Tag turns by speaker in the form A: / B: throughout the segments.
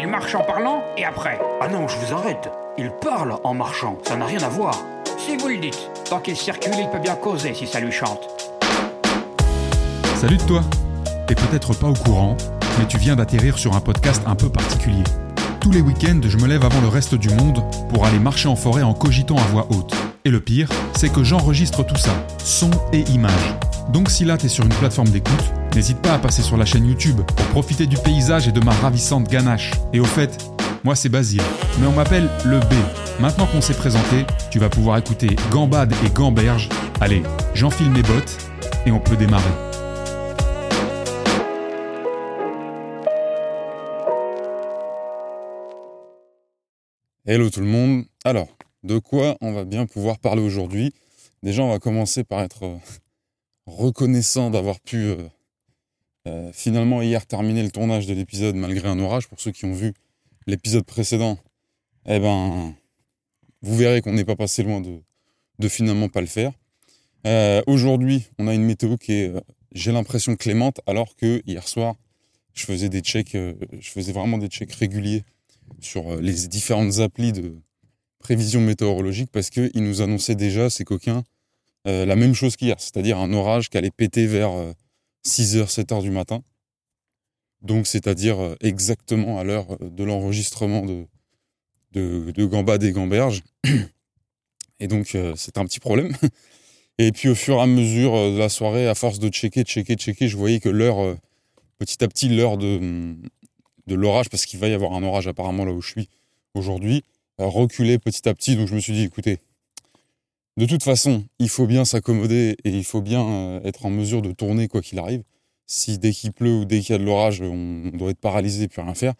A: Il marche en parlant et après
B: Ah non, je vous arrête. Il parle en marchant, ça n'a rien à voir.
A: Si vous le dites. Tant qu'il circule, il peut bien causer si ça lui chante.
C: Salut de toi T'es peut-être pas au courant, mais tu viens d'atterrir sur un podcast un peu particulier. Tous les week-ends, je me lève avant le reste du monde pour aller marcher en forêt en cogitant à voix haute. Et le pire, c'est que j'enregistre tout ça, son et image. Donc si là t'es sur une plateforme d'écoute, n'hésite pas à passer sur la chaîne YouTube pour profiter du paysage et de ma ravissante ganache. Et au fait, moi c'est Basile, mais on m'appelle le B. Maintenant qu'on s'est présenté, tu vas pouvoir écouter Gambade et Gamberge. Allez, j'enfile mes bottes et on peut démarrer.
D: Hello tout le monde. Alors, de quoi on va bien pouvoir parler aujourd'hui? Déjà, on va commencer par être euh, reconnaissant d'avoir pu euh, euh, finalement hier terminer le tournage de l'épisode malgré un orage. Pour ceux qui ont vu l'épisode précédent, eh ben, vous verrez qu'on n'est pas passé loin de, finalement pas le faire. aujourd'hui, on a une météo qui est, j'ai l'impression, clémente, alors que hier soir, je faisais des checks, je faisais vraiment des checks réguliers sur les différentes applis de prévision météorologique parce qu'ils nous annonçaient déjà, ces coquins, la même chose qu'hier, c'est-à-dire un orage qui allait péter vers 6h, 7h du matin. Donc, c'est-à-dire exactement à l'heure de l'enregistrement de, de, de et Gamberge. Et donc, c'est un petit problème. Et puis, au fur et à mesure de la soirée, à force de checker, checker, checker, je voyais que l'heure, petit à petit, l'heure de, de l'orage, parce qu'il va y avoir un orage apparemment là où je suis aujourd'hui, reculait petit à petit. Donc, je me suis dit, écoutez, de toute façon, il faut bien s'accommoder et il faut bien être en mesure de tourner quoi qu'il arrive. Si dès qu'il pleut ou dès qu'il y a de l'orage, on doit être paralysé et plus rien faire,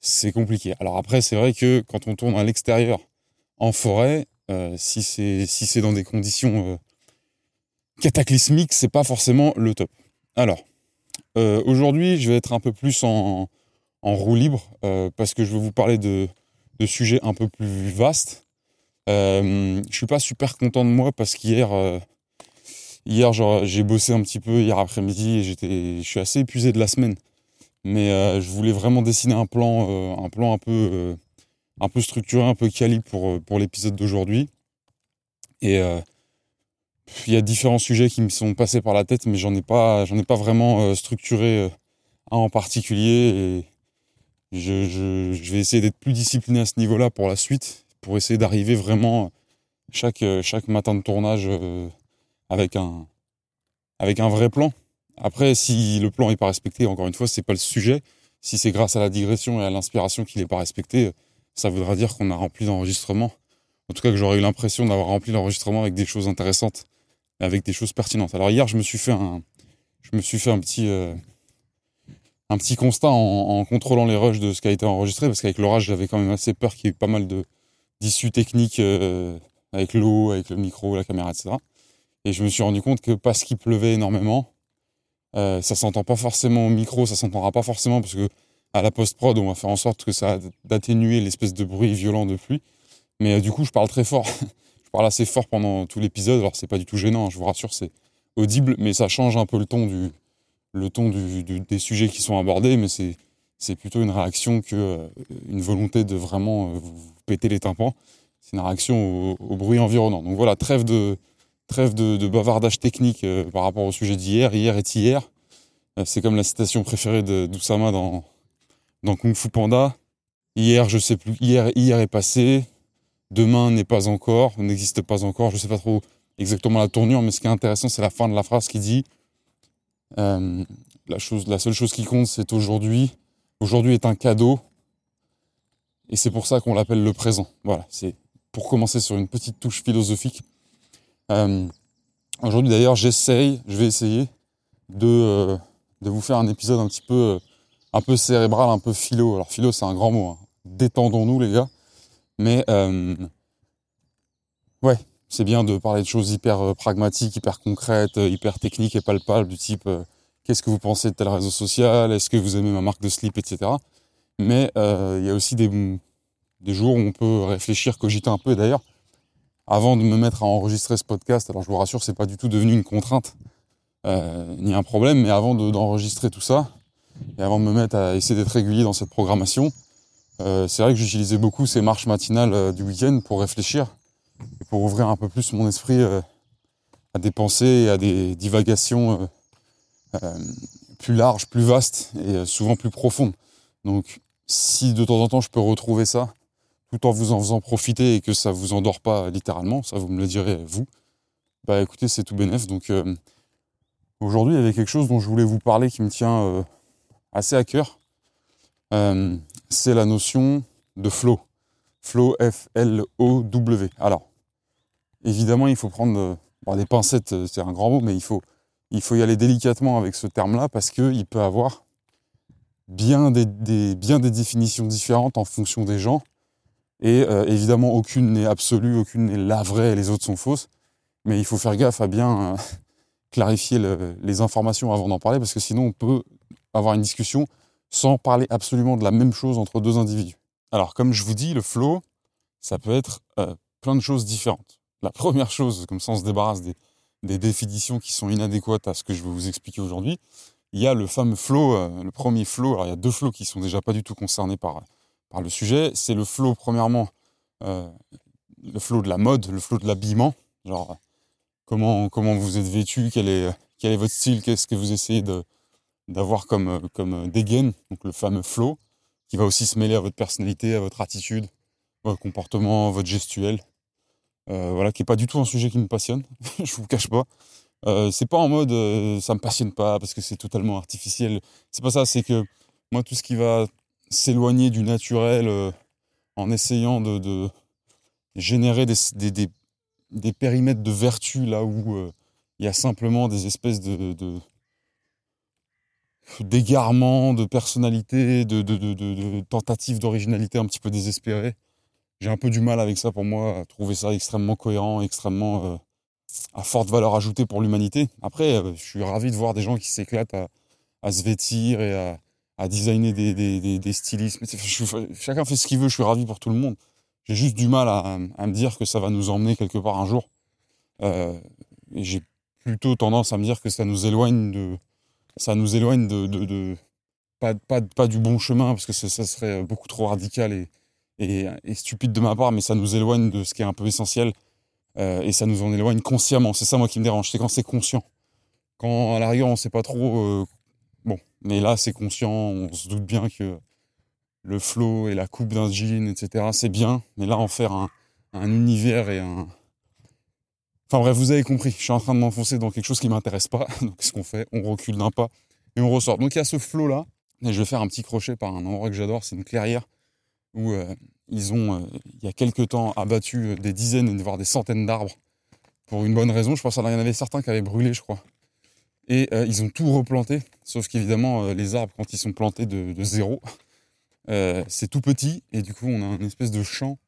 D: c'est compliqué. Alors après, c'est vrai que quand on tourne à l'extérieur, en forêt, euh, si c'est dans des conditions euh, cataclysmiques, c'est pas forcément le top. Alors, euh, aujourd'hui, je vais être un peu plus en, en roue libre parce que je vais vous parler de, de sujets un peu plus vastes. Euh, je suis pas super content de moi parce qu'hier, euh, hier, j'ai bossé un petit peu hier après-midi et j'étais, je suis assez épuisé de la semaine. Mais euh, je voulais vraiment dessiner un plan, euh, un plan un peu, un peu structuré, un peu quali pour pour l'épisode d'aujourd'hui. Et il y a différents sujets qui me sont passés par la tête, mais j'en ai pas, j'en ai pas vraiment structuré un en particulier. Je vais essayer d'être plus discipliné à ce niveau-là pour la suite pour essayer d'arriver vraiment chaque, chaque matin de tournage avec, un, avec un vrai plan. Après, si le plan n'est pas respecté, encore une fois, c'est pas le sujet. Si c'est grâce à la digression et à l'inspiration qu'il n'est pas respecté, ça voudra dire qu'on a rempli l'enregistrement. En tout cas, que j'aurais eu l'impression d'avoir rempli l'enregistrement avec des choses intéressantes, avec des choses pertinentes. Alors hier, je me suis fait un, je me suis fait un petit, euh, un petit constat en, en, contrôlant les rushs de ce qui a été enregistré, parce qu'avec l'orage, j'avais quand même assez peur qu'il y ait eu pas mal de, d'issues techniques euh, avec l'eau, avec le micro, la caméra, etc. Et je me suis rendu compte que parce qu'il pleuvait énormément, euh, ça s'entend pas forcément au micro, ça s'entendra pas forcément parce que à la post-prod, on va faire en sorte que ça d'atténuer l'espèce de bruit violent de pluie. Mais euh, du coup, je parle très fort. je parle assez fort pendant tout l'épisode. Alors, c'est pas du tout gênant, hein, je vous rassure, c'est audible, mais ça change un peu le ton du, le ton du, des sujets qui sont abordés, mais c'est, c'est plutôt une réaction que euh, une volonté de vraiment euh, péter les tympans. C'est une réaction au, bruit environnant. Donc voilà, trêve de, trêve de, bavardage technique euh, par rapport au sujet d'hier. Hier est hier. Euh, c'est comme la citation préférée d'Oussama dans, dans Kung Fu Panda. Hier, je sais plus. Hier, hier est passé. Demain n'est pas encore, n'existe pas encore. Je sais pas trop exactement la tournure, mais ce qui est intéressant, c'est la fin de la phrase qui dit euh, la chose, la seule chose qui compte, c'est aujourd'hui. Aujourd'hui est un cadeau, et c'est pour ça qu'on l'appelle le présent. Voilà, c'est pour commencer sur une petite touche philosophique. Euh, aujourd'hui d'ailleurs, j'essaye, je vais essayer de, euh, de vous faire un épisode un petit peu, euh, un peu cérébral, un peu philo. Alors philo, c'est un grand mot. Hein. Détendons-nous les gars. Mais ouais, c'est bien de parler de choses hyper pragmatiques, hyper concrètes, hyper techniques et palpables, du type qu'est-ce que vous pensez de tel réseau social, est-ce que vous aimez ma marque de slip, etc. Mais il y a aussi des, des jours où on peut réfléchir, cogiter un peu. D'ailleurs, avant de me mettre à enregistrer ce podcast, alors je vous rassure, c'est pas du tout devenu une contrainte euh, ni un problème, mais avant d'enregistrer tout ça et avant de me mettre à essayer d'être régulier dans cette programmation, Euh, c'est vrai que j'utilisais beaucoup ces marches matinales du week-end pour réfléchir et pour ouvrir un peu plus mon esprit à des pensées et à des divagations plus larges, plus vastes et souvent plus profondes. Donc si de temps en temps je peux retrouver ça, tout en vous en faisant profiter et que ça vous endort pas littéralement, ça vous me le direz vous, bah écoutez, c'est tout bénef. Donc euh, aujourd'hui, il y avait quelque chose dont je voulais vous parler qui me tient euh, assez à cœur. Euh, c'est la notion de flow. Flow, F-L-O-W. Alors, évidemment, il faut prendre des pincettes, c'est un grand mot, mais il faut, il faut y aller délicatement avec ce terme-là parce qu'il peut avoir bien des, bien des définitions différentes en fonction des gens. Et évidemment, aucune n'est absolue, aucune n'est la vraie et les autres sont fausses. Mais il faut faire gaffe à bien euh, clarifier les informations avant d'en parler, parce que sinon on peut avoir une discussion sans parler absolument de la même chose entre deux individus. Alors comme je vous dis, le flow, ça peut être euh, plein de choses différentes. La première chose, comme ça on se débarrasse des, définitions qui sont inadéquates à ce que je vais vous expliquer aujourd'hui, il y a le fameux flow, euh, le premier flow. Alors il y a deux flows qui sont déjà pas du tout concernés par, le sujet. C'est le flow, premièrement, le flow de la mode, le flow de l'habillement. Genre, comment, comment vous êtes vêtu, quel est, votre style, qu'est-ce que vous essayez d'avoir comme, comme dégaine, donc le fameux flow, qui va aussi se mêler à votre personnalité, à votre attitude, votre comportement, votre gestuel. Euh, voilà, qui n'est pas du tout un sujet qui me passionne, je vous cache pas. Euh, c'est pas en mode euh, ça me passionne pas parce que c'est totalement artificiel. C'est pas ça, c'est que moi tout ce qui va s'éloigner du naturel euh, en essayant de, de générer des, des, des, périmètres de vertu là où il y a simplement des espèces de, d'égarements, de personnalité, de, de tentatives d'originalité un petit peu désespérées. J'ai un peu du mal avec ça pour moi, à trouver ça extrêmement cohérent, extrêmement à forte valeur ajoutée pour l'humanité. Après, euh, je suis ravi de voir des gens qui s'éclatent à, se vêtir et à, designer des, des, des, stylismes. chacun fait ce qu'il veut, je suis ravi pour tout le monde. J'ai juste du mal à, me dire que ça va nous emmener quelque part un jour. Euh, j'ai plutôt tendance à me dire que ça nous éloigne de, ça nous éloigne de, de, pas, pas, pas, du bon chemin parce que ça, serait beaucoup trop radical et, et, stupide de ma part, mais ça nous éloigne de ce qui est un peu essentiel euh, et ça nous en éloigne consciemment. C'est ça moi qui me dérange, c'est quand c'est conscient. Quand à l'arrière on sait pas trop, euh, bon, mais là c'est conscient, on se doute bien que le flow et la coupe d'un jean, etc. C'est bien, mais là en faire un, univers et un. Enfin bref, vous avez compris. Je suis en train de m'enfoncer dans quelque chose qui m'intéresse pas. Donc qu'est-ce qu'on fait On recule d'un pas et on ressort. Donc il y a ce flow là. Et je vais faire un petit crochet par un endroit que j'adore. C'est une clairière où euh, ils ont, euh, il y a quelques temps, abattu euh, des dizaines, voire des centaines d'arbres pour une bonne raison. Je pense qu'il y en avait certains qui avaient brûlé, je crois. Et ils ont tout replanté, sauf qu'évidemment, les arbres, quand ils sont plantés de zéro, euh, c'est tout petit et du coup on a une espèce de champ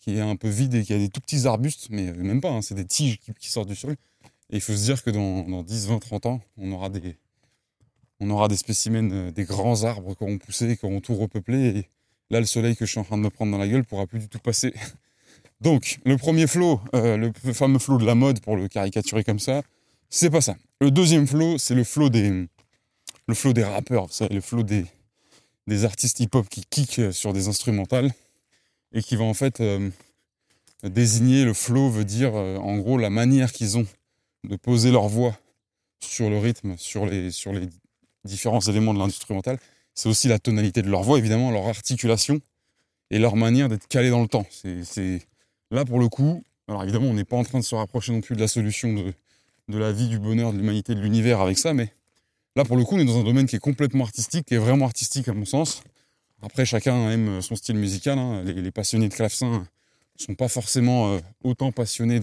D: qui est un peu vide et qui a des tout petits arbustes, mais même pas, hein, c'est des tiges qui, sortent du sol. Et il faut se dire que dans, 10, 20, 30 ans, on aura des, on aura des spécimens, euh, des grands arbres qui auront poussé, qui auront tout repeuplé. Là, le soleil que je suis en train de me prendre dans la gueule pourra plus du tout passer. Donc, le premier flot, euh, le fameux flot de la mode, pour le caricaturer comme ça, c'est pas ça. Le deuxième flot, c'est le flot des, le flot des rappeurs, le flot des, artistes hip-hop qui kickent sur des instrumentales et qui va en fait euh, désigner le flow, veut dire euh, en gros la manière qu'ils ont de poser leur voix sur le rythme, sur les différents éléments de l'instrumental. C'est aussi la tonalité de leur voix, évidemment, leur articulation et leur manière d'être calé dans le temps. C'est là pour le coup. Alors évidemment, on n'est pas en train de se rapprocher non plus de la solution de, la vie, du bonheur, de l'humanité, de l'univers avec ça, mais Là, pour le coup, on est dans un domaine qui est complètement artistique, qui est vraiment artistique à mon sens. Après, chacun aime son style musical. Hein. Les, passionnés de clavecin ne sont pas forcément euh, autant passionnés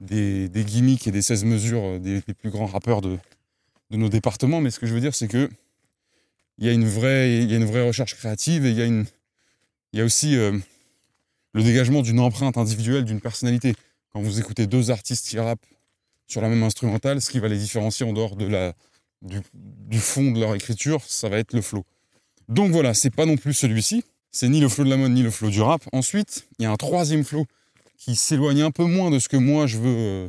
D: des, gimmicks et des 16 mesures euh, des, plus grands rappeurs de, nos départements. Mais ce que je veux dire, c'est que il y, a une vraie, il y a une vraie recherche créative et il y a, une, il y a aussi euh, le dégagement d'une empreinte individuelle, d'une personnalité. Quand vous écoutez deux artistes qui rappent sur la même instrumentale, ce qui va les différencier en dehors de la, du, fond de leur écriture, ça va être le flow. Donc voilà, c'est pas non plus celui-ci. C'est ni le flow de la mode, ni le flow du rap. Ensuite, il y a un troisième flow qui s'éloigne un peu moins de ce que moi je veux, euh,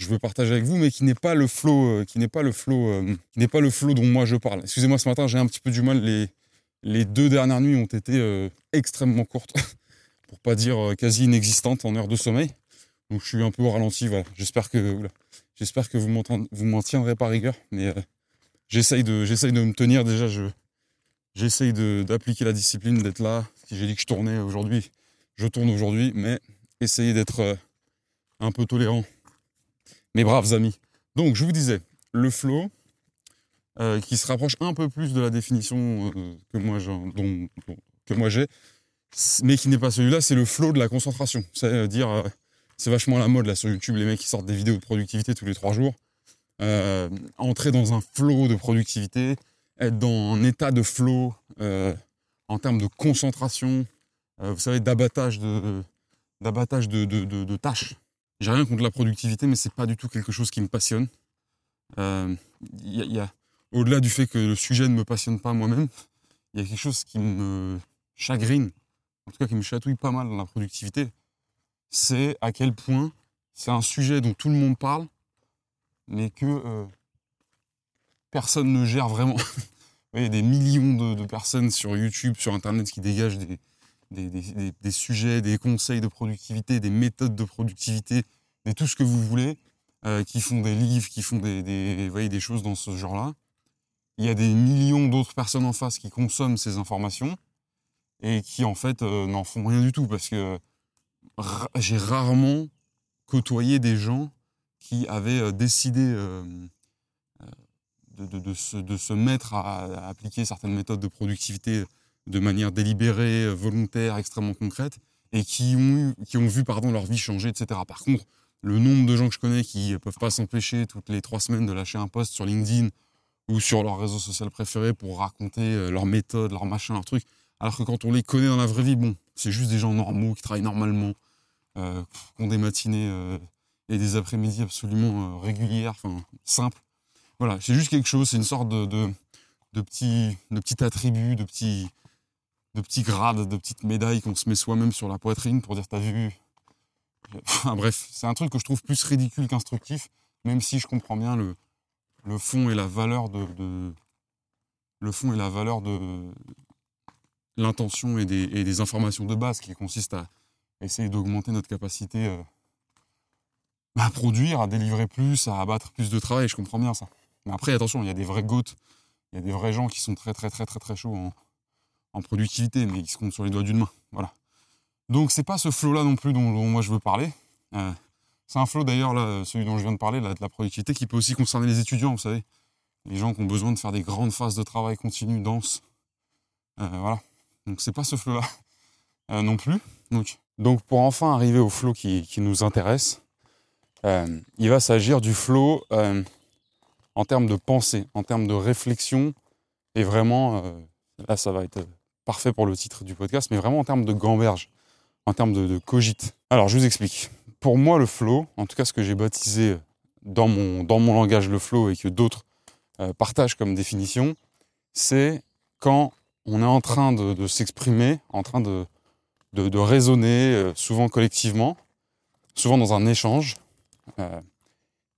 D: je veux partager avec vous, mais qui n'est pas le flow, euh, qui n'est pas le flow, euh, n'est pas le flow dont moi je parle. Excusez-moi, ce matin j'ai un petit peu du mal. Les, deux dernières nuits ont été euh, extrêmement courtes, pour pas dire quasi inexistantes en heure de sommeil. Donc je suis un peu au ralenti, voilà. J'espère que, j'espère que vous m'en tiendrez pas rigueur, mais j'essaye de, j'essaye de me tenir déjà. Je, j'essaye d'appliquer la discipline, d'être là. Si j'ai dit que je tournais aujourd'hui, je tourne aujourd'hui, mais essayez d'être un peu tolérant. Mes braves amis. Donc je vous disais, le flow, euh, qui se rapproche un peu plus de la définition euh, que moi j'ai, mais qui n'est pas celui-là, c'est le flow de la concentration. C'est-à-dire, euh, c'est vachement la mode là sur YouTube, les mecs qui sortent des vidéos de productivité tous les trois jours. entrer dans un flow de productivité, être dans un état de flow en termes de concentration, vous savez, d'abattage de, tâches. J'ai rien contre la productivité, mais c'est pas du tout quelque chose qui me passionne. Il y, a, au-delà du fait que le sujet ne me passionne pas moi-même, il y a quelque chose qui me chagrine, en tout cas qui me chatouille pas mal dans la productivité, c'est à quel point c'est un sujet dont tout le monde parle, mais que euh, personne ne gère vraiment. Il y a des millions de, personnes sur YouTube, sur Internet qui dégagent des, des, sujets, des conseils de productivité, des méthodes de productivité, des tout ce que vous voulez, euh, qui font des livres, qui font des, des choses dans ce genre-là. Il y a des millions d'autres personnes en face qui consomment ces informations et qui en fait euh, n'en font rien du tout parce que j'ai rarement côtoyé des gens qui avaient euh, décidé euh, de, se, mettre à, appliquer certaines méthodes de productivité de manière délibérée, volontaire, extrêmement concrète, et qui ont, qui ont vu pardon, leur vie changer, etc. Par contre, le nombre de gens que je connais qui ne peuvent pas s'empêcher toutes les trois semaines de lâcher un post sur LinkedIn ou sur leur réseau social préféré pour raconter euh, leurs méthodes, leurs machins, leurs trucs. Alors que quand on les connaît dans la vraie vie, bon, c'est juste des gens normaux qui travaillent normalement, euh, qui ont des matinées euh, et des après-midi absolument régulières, enfin simples. Voilà, c'est juste quelque chose, c'est une sorte de, de, de petit attribut, de petit, de petits grades, de petites médailles qu'on se met soi-même sur la poitrine pour dire t'as vu? Enfin bref, c'est un truc que je trouve plus ridicule qu'instructif, même si je comprends bien le, fond et la valeur de, le fond et la valeur de l'intention et des, informations de base qui consistent à essayer d'augmenter notre capacité euh, à produire, à délivrer plus, à abattre plus de travail. Je comprends bien ça. Mais après, attention, il y a des vrais goats, il y a des vrais gens qui sont très très très très très chauds en, productivité, mais qui se comptent sur les doigts d'une main. Voilà. Donc c'est pas ce flow-là non plus dont, moi je veux parler. Euh, c'est un flow d'ailleurs, là, celui dont je viens de parler, de la productivité, qui peut aussi concerner les étudiants, vous savez. Les gens qui ont besoin de faire des grandes phases de travail continu, denses. Euh, voilà. Donc c'est pas ce flow-là euh, non plus. Donc, donc pour enfin arriver au flow qui, nous intéresse, il va s'agir du flow en termes de pensée, en termes de réflexion, et vraiment, là ça va être parfait pour le titre du podcast, mais vraiment en termes de gamberge, en termes de, cogite. Alors je vous explique pour moi, le flow, en tout cas ce que j'ai baptisé dans mon, dans mon langage le flow et que d'autres euh, partagent comme définition, c'est quand on est en train de, s'exprimer, en train de, de, raisonner, euh, souvent collectivement, souvent dans un échange, euh,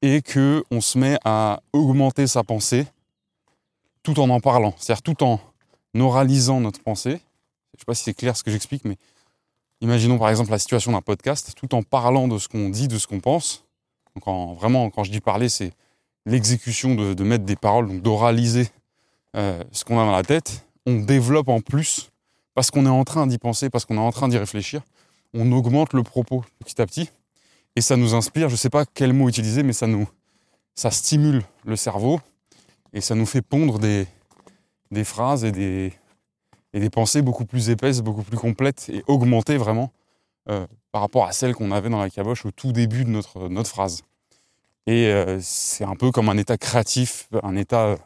D: et que on se met à augmenter sa pensée tout en en parlant, c'est-à-dire tout en oralisant notre pensée. Je ne sais pas si c'est clair ce que j'explique, mais Imaginons par exemple la situation d'un podcast, tout en parlant de ce qu'on dit, de ce qu'on pense. Donc vraiment, quand je dis parler, c'est l'exécution de, mettre des paroles, donc d'oraliser euh, ce qu'on a dans la tête. On développe en plus, parce qu'on est en train d'y penser, parce qu'on est en train d'y réfléchir, on augmente le propos petit à petit. Et ça nous inspire, je ne sais pas quel mot utiliser, mais ça nous ça stimule le cerveau et ça nous fait pondre des, des phrases et des, pensées beaucoup plus épaisses, beaucoup plus complètes et augmentées vraiment euh, par rapport à celles qu'on avait dans la caboche au tout début de notre, phrase. Et euh, c'est un peu comme un état créatif, un état euh,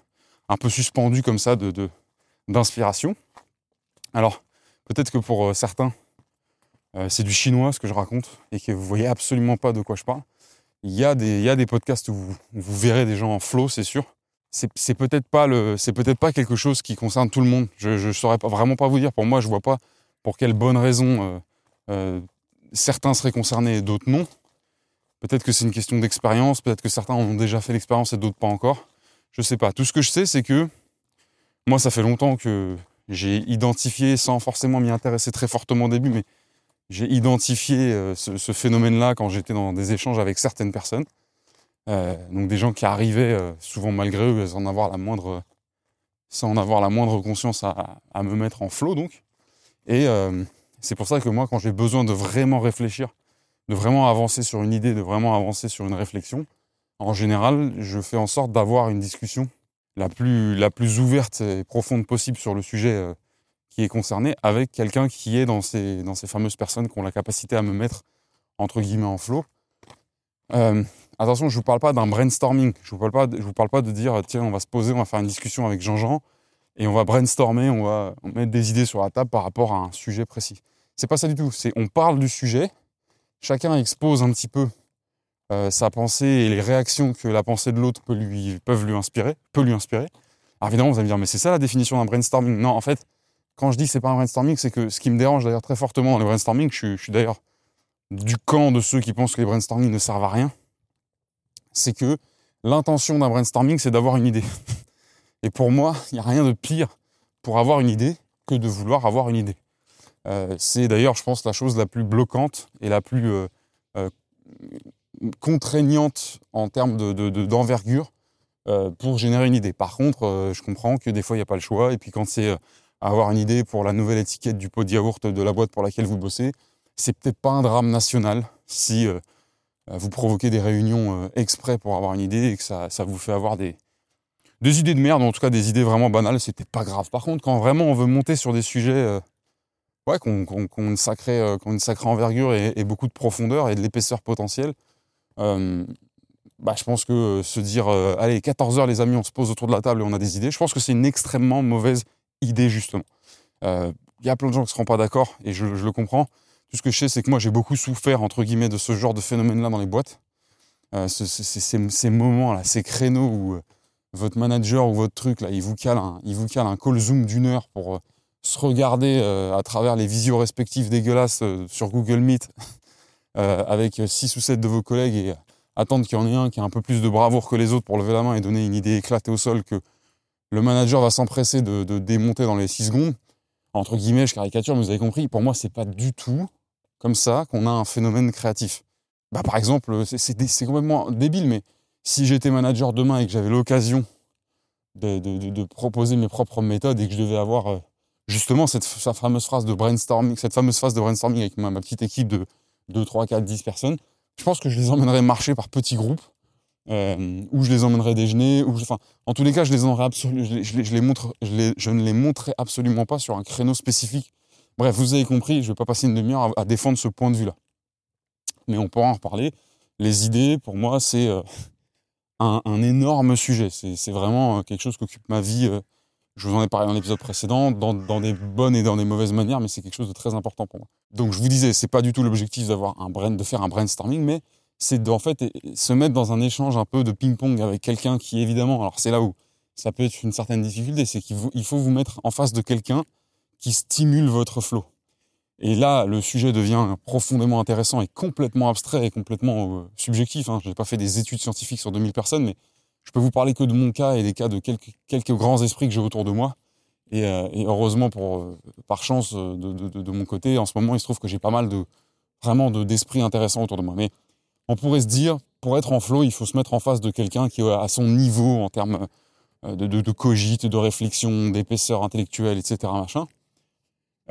D: un peu suspendu comme ça de, d'inspiration. Alors, peut-être que pour certains, c'est du chinois ce que je raconte et que vous voyez absolument pas de quoi je parle. Il y a des, il y a des podcasts où vous, vous verrez des gens en flow, c'est sûr c'est peut-être pas le, c'est peut-être pas quelque chose qui concerne tout le monde. Je, ne saurais pas, vraiment pas vous dire. Pour moi, je vois pas pour quelle bonne raison euh, euh, certains seraient concernés et d'autres non. Peut-être que c'est une question d'expérience. Peut-être que certains ont déjà fait l'expérience et d'autres pas encore. Je sais pas. Tout ce que je sais, c'est que moi, ça fait longtemps que j'ai identifié, sans forcément m'y intéresser très fortement au début, mais j'ai identifié euh, ce, phénomène-là quand j'étais dans des échanges avec certaines personnes. Euh, donc des gens qui arrivaient, euh, souvent malgré eux, sans avoir la moindre, sans en avoir la moindre conscience à, me mettre en flot. Donc. Et c'est pour ça que moi, quand j'ai besoin de vraiment réfléchir, de vraiment avancer sur une idée, de vraiment avancer sur une réflexion, en général, je fais en sorte d'avoir une discussion la plus, ouverte et profonde possible sur le sujet qui est concerné avec quelqu'un qui est dans ces, fameuses personnes qui ont la capacité à me mettre entre guillemets en flot. Euh, attention, je ne vous parle pas d'un brainstorming. Je ne vous, parle pas, je vous parle pas de dire tiens, on va se poser, on va faire une discussion avec Jean-Jean et on va brainstormer, on va mettre des idées sur la table par rapport à un sujet précis. C'est pas ça du tout. C'est on parle du sujet, chacun expose un petit peu euh, sa pensée et les réactions que la pensée de l'autre peut lui, peuvent lui inspirer, peut lui inspirer. Alors évidemment, vous allez me dire, mais c'est ça la définition d'un brainstorming? Non, en fait, quand je dis c'est pas un brainstorming, c'est que ce qui me dérange d'ailleurs très fortement dans les brainstorming, je, suis d'ailleurs du camp de ceux qui pensent que les brainstorming ne servent à rien, c'est que l'intention d'un brainstorming, c'est d'avoir une idée. Et pour moi, il n'y a rien de pire pour avoir une idée que de vouloir avoir une idée. Euh, c'est d'ailleurs, je pense, la chose la plus bloquante et la plus euh, euh, contraignante en termes d'envergure de, pour générer une idée. Par contre, je comprends que des fois, il n'y a pas le choix. Et puis quand c'est avoir une idée pour la nouvelle étiquette du pot de yaourt de la boîte pour laquelle vous bossez, c'est peut-être pas un drame national si vous provoquez des réunions euh, exprès pour avoir une idée et que ça, vous fait avoir des, idées de merde, en tout cas des idées vraiment banales, c'était pas grave. Par contre, quand vraiment on veut monter sur des sujets ouais, qui ont, une sacrée, une sacrée envergure et, beaucoup de profondeur et de l'épaisseur potentielle, bah, je pense que se dire allez, 14 heures les amis, on se pose autour de la table et on a des idées, je pense que c'est une extrêmement mauvaise idée, justement. Il euh, y a plein de gens qui ne seront pas d'accord, et je, le comprends. Tout ce que je sais, c'est que moi, j'ai beaucoup souffert, entre guillemets, de ce genre de phénomène-là dans les boîtes. Euh, ces, moments-là, ces créneaux où euh, votre manager ou votre truc, là, il vous cale un, il vous cale un call Zoom d'une heure pour se regarder à travers les visios respectives dégueulasses sur Google Meet avec six ou sept de vos collègues et attendre qu'il y en ait un qui a un peu plus de bravoure que les autres pour lever la main et donner une idée éclatée au sol que le manager va s'empresser de, démonter dans les 6 secondes. Entre guillemets, je caricature, mais vous avez compris, pour moi, c'est pas du tout comme ça qu'on a un phénomène créatif. Bah, par exemple, c'est complètement débile, mais si j'étais manager demain et que j'avais l'occasion de, proposer mes propres méthodes et que je devais avoir euh, justement cette, fameuse phrase de brainstorming, cette fameuse phase de brainstorming avec ma, petite équipe de 2, 3, 4, 10 personnes, je pense que je les emmènerais marcher par petits groupes euh, où je les emmènerai déjeuner, ou enfin, en tous les cas, je les je, les montre, je, ne les montrerai absolument pas sur un créneau spécifique. Bref, vous avez compris, je ne vais pas passer une demi-heure à, défendre ce point de vue-là. Mais on pourra en reparler. Les idées, pour moi, c'est euh, un, énorme sujet. C'est vraiment euh, quelque chose qui occupe ma vie. Euh, je vous en ai parlé dans l'épisode précédent, dans, des bonnes et dans des mauvaises manières, mais c'est quelque chose de très important pour moi. Donc, je vous disais, c'est pas du tout l'objectif d'avoir un de faire un brainstorming, mais c'est en fait se mettre dans un échange un peu de ping-pong avec quelqu'un qui évidemment, alors c'est là où ça peut être une certaine difficulté, c'est qu'il faut vous mettre en face de quelqu'un qui stimule votre flow. Et là, le sujet devient profondément intéressant et complètement abstrait et complètement euh, subjectif. Hein. Je n'ai pas fait des études scientifiques sur 2000 personnes, mais je peux vous parler que de mon cas et des cas de quelques, grands esprits que j'ai autour de moi. Et, euh, heureusement, euh, par chance, de, mon côté, en ce moment, il se trouve que j'ai pas mal de vraiment d'esprits intéressants autour de moi. Mais on pourrait se dire, pour être en flow, il faut se mettre en face de quelqu'un qui est à son niveau en termes de, de, de cogite, de réflexion, d'épaisseur intellectuelle, etc. Machin.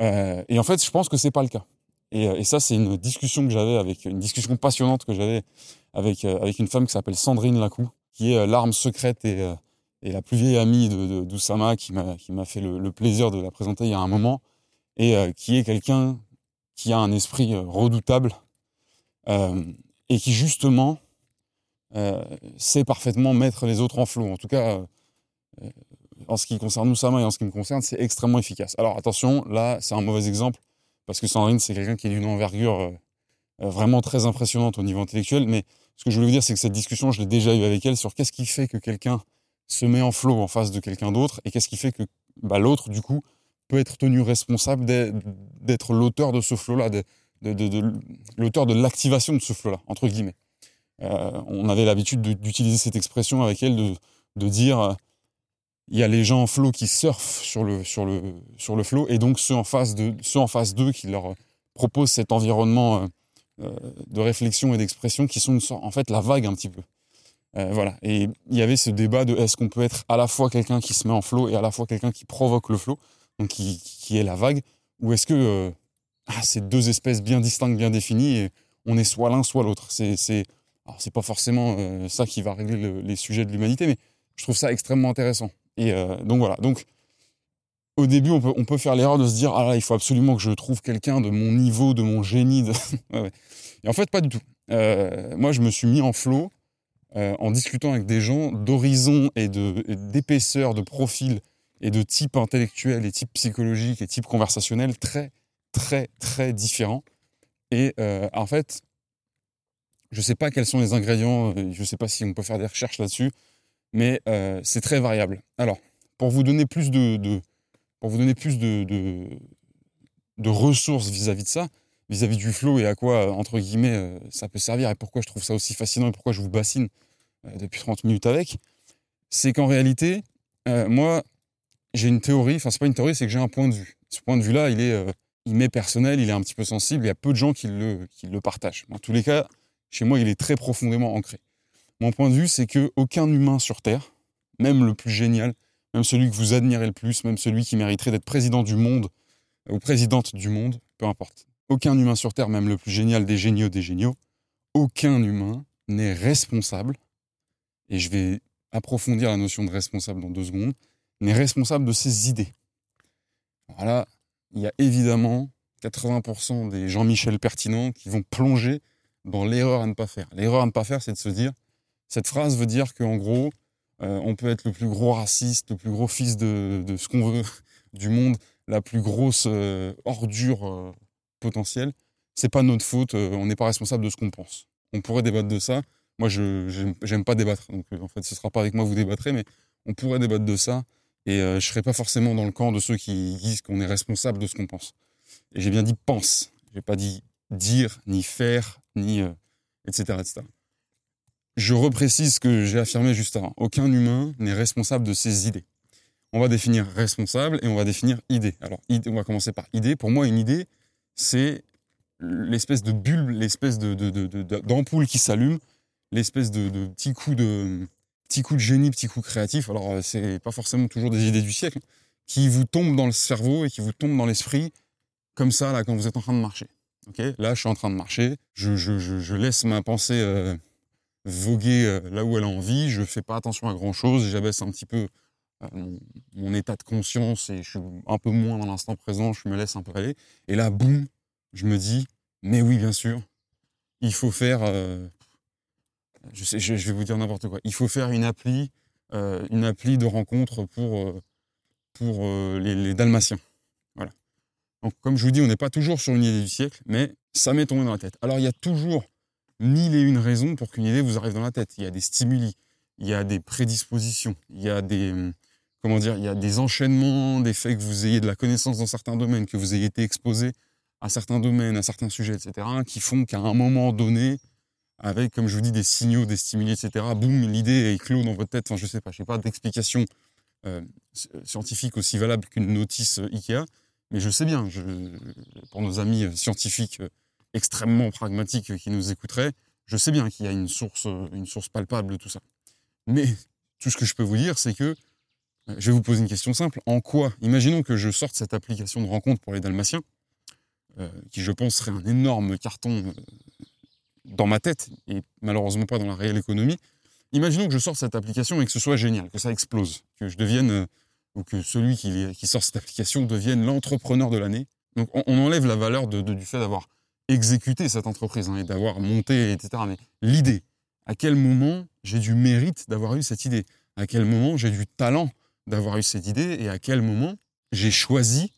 D: Euh, et en fait, je pense que c'est pas le cas. Et, euh, et ça, c'est une discussion que j'avais avec une discussion passionnante que j'avais avec avec une femme qui s'appelle Sandrine Lacou, qui est l'arme secrète et, et la plus vieille amie de d'Oussama, qui m'a qui m'a fait le, plaisir de la présenter il y a un moment, et qui est quelqu'un qui a un esprit redoutable. Euh, et qui justement euh, sait parfaitement mettre les autres en flot. En tout cas, euh, en ce qui concerne Oussama et en ce qui me concerne, c'est extrêmement efficace. Alors attention, là, c'est un mauvais exemple, parce que Sandrine, c'est quelqu'un qui est d'une envergure euh, vraiment très impressionnante au niveau intellectuel, mais ce que je voulais vous dire, c'est que cette discussion, je l'ai déjà eue avec elle sur qu'est-ce qui fait que quelqu'un se met en flot en face de quelqu'un d'autre, et qu'est-ce qui fait que bah, l'autre, du coup, peut être tenu responsable d'être l'auteur de ce flow-là, de, l'auteur de l'activation de ce flow-là, entre guillemets. Euh, on avait l'habitude d'utiliser cette expression avec elle de, dire il y a les gens en flow qui surfent sur le, sur le, sur le flow, et donc ceux en face d'eux qui leur proposent cet environnement euh, euh, de réflexion et d'expression qui sont en fait la vague un petit peu. Euh, voilà. Et il y avait ce débat de est-ce qu'on peut être à la fois quelqu'un qui se met en flow et à la fois quelqu'un qui provoque le flow, donc qui, qui est la vague, ou est-ce que ah, c'est deux espèces bien distinctes, bien définies, et on est soit l'un, soit l'autre. C'est, alors c'est pas forcément ça qui va régler les sujets de l'humanité, mais je trouve ça extrêmement intéressant. Et euh, donc voilà. Donc au début, on peut, faire l'erreur de se dire ah là, il faut absolument que je trouve quelqu'un de mon niveau, de mon génie. De... Et en fait, pas du tout. Euh, moi, je me suis mis en flot euh, en discutant avec des gens d'horizon et d'épaisseur de, profil et de type intellectuel et type psychologique et type conversationnel très, très, très différents. Et en fait, je ne sais pas quels sont les ingrédients, je ne sais pas si on peut faire des recherches là-dessus mais euh, c'est très variable. Alors, pour vous donner plus de, pour vous donner plus de, de, ressources vis-à-vis de ça, vis-à-vis du flow et à quoi, entre guillemets, euh, ça peut servir et pourquoi je trouve ça aussi fascinant et pourquoi je vous bassine euh, depuis 30 minutes avec, c'est qu'en réalité, moi, j'ai une théorie, enfin, c'est pas une théorie, c'est que j'ai un point de vue. Ce point de vue-là, il est, il m'est personnel, il est un petit peu sensible, il y a peu de gens qui le, qui le partagent. En tous les cas, chez moi, il est très profondément ancré. Mon point de vue, c'est que aucun humain sur Terre, même le plus génial, même celui que vous admirez le plus, même celui qui mériterait d'être président du monde ou présidente du monde, peu importe. Aucun humain sur Terre, même le plus génial des géniaux des géniaux, aucun humain n'est responsable, et je vais approfondir la notion de responsable dans deux secondes, n'est responsable de ses idées. Voilà, il y a évidemment 80% des Jean-Michel pertinents qui vont plonger dans l'erreur à ne pas faire. L'erreur à ne pas faire, c'est de se dire cette phrase veut dire qu'en gros, euh, on peut être le plus gros raciste, le plus gros fils de, ce qu'on veut du monde, la plus grosse euh, ordure euh, potentielle. C'est pas notre faute, on n'est pas responsable de ce qu'on pense. On pourrait débattre de ça. Moi, je j'aime pas débattre, donc en fait, ce sera pas avec moi vous débattrez, mais on pourrait débattre de ça. Et je serais pas forcément dans le camp de ceux qui disent qu'on est responsable de ce qu'on pense. Et j'ai bien dit pense. J'ai pas dit dire, ni faire, ni etc., etc. Je reprécise ce que j'ai affirmé juste avant. Aucun humain n'est responsable de ses idées. On va définir responsable et on va définir idée. Alors, on va commencer par idée. Pour moi, une idée, c'est l'espèce de bulbe, l'espèce d'ampoule de, qui s'allume, l'espèce de, petit coup de petit coup de génie, petit coup créatif. Alors, euh, c'est pas forcément toujours des idées du siècle, qui vous tombent dans le cerveau et qui vous tombent dans l'esprit, comme ça, là, quand vous êtes en train de marcher. Ok? Là, je suis en train de marcher. Je, laisse ma pensée euh, voguer euh, là où elle a envie, je fais pas attention à grand chose, j'abaisse un petit peu euh, mon, état de conscience et je suis un peu moins dans l'instant présent, je me laisse un peu aller. Et là, boum, je me dis, mais oui, bien sûr, il faut faire, euh, je, sais, je, vais vous dire n'importe quoi, il faut faire une appli, une appli de rencontre pour, pour les, les, Dalmatiens. Voilà. Donc, comme je vous dis, on n'est pas toujours sur une idée du siècle, mais ça m'est tombé dans la tête. Alors, il y a toujours mille et une raisons pour qu'une idée vous arrive dans la tête. Il y a des stimuli, il y a des prédispositions, il y a des, hum, comment dire, il y a des enchaînements, des faits que vous ayez de la connaissance dans certains domaines, que vous ayez été exposé à certains domaines, à certains sujets, etc., qui font qu'à un moment donné, avec, comme je vous dis, des signaux, des stimuli, etc., boum, l'idée est clos dans votre tête. Enfin, je sais pas, je sais pas d'explication euh, scientifique aussi valable qu'une notice euh, Ikea, mais je sais bien, pour nos amis euh, scientifiques extrêmement pragmatique qui nous écouterait, je sais bien qu'il y a une source, une source palpable de tout ça. Mais tout ce que je peux vous dire, c'est que euh, je vais vous poser une question simple. En quoi, imaginons que je sorte cette application de rencontre pour les Dalmatiens, euh, qui je pense serait un énorme carton euh, dans ma tête et malheureusement pas dans la réelle économie. Imaginons que je sorte cette application et que ce soit génial, que ça explose, que je devienne, ou que celui qui, qui, sort cette application devienne l'entrepreneur de l'année. Donc on, enlève la valeur de, du fait d'avoir exécuter cette entreprise hein, et d'avoir monté, etc. Mais l'idée, à quel moment j'ai du mérite d'avoir eu cette idée? À quel moment j'ai du talent d'avoir eu cette idée? Et à quel moment j'ai choisi,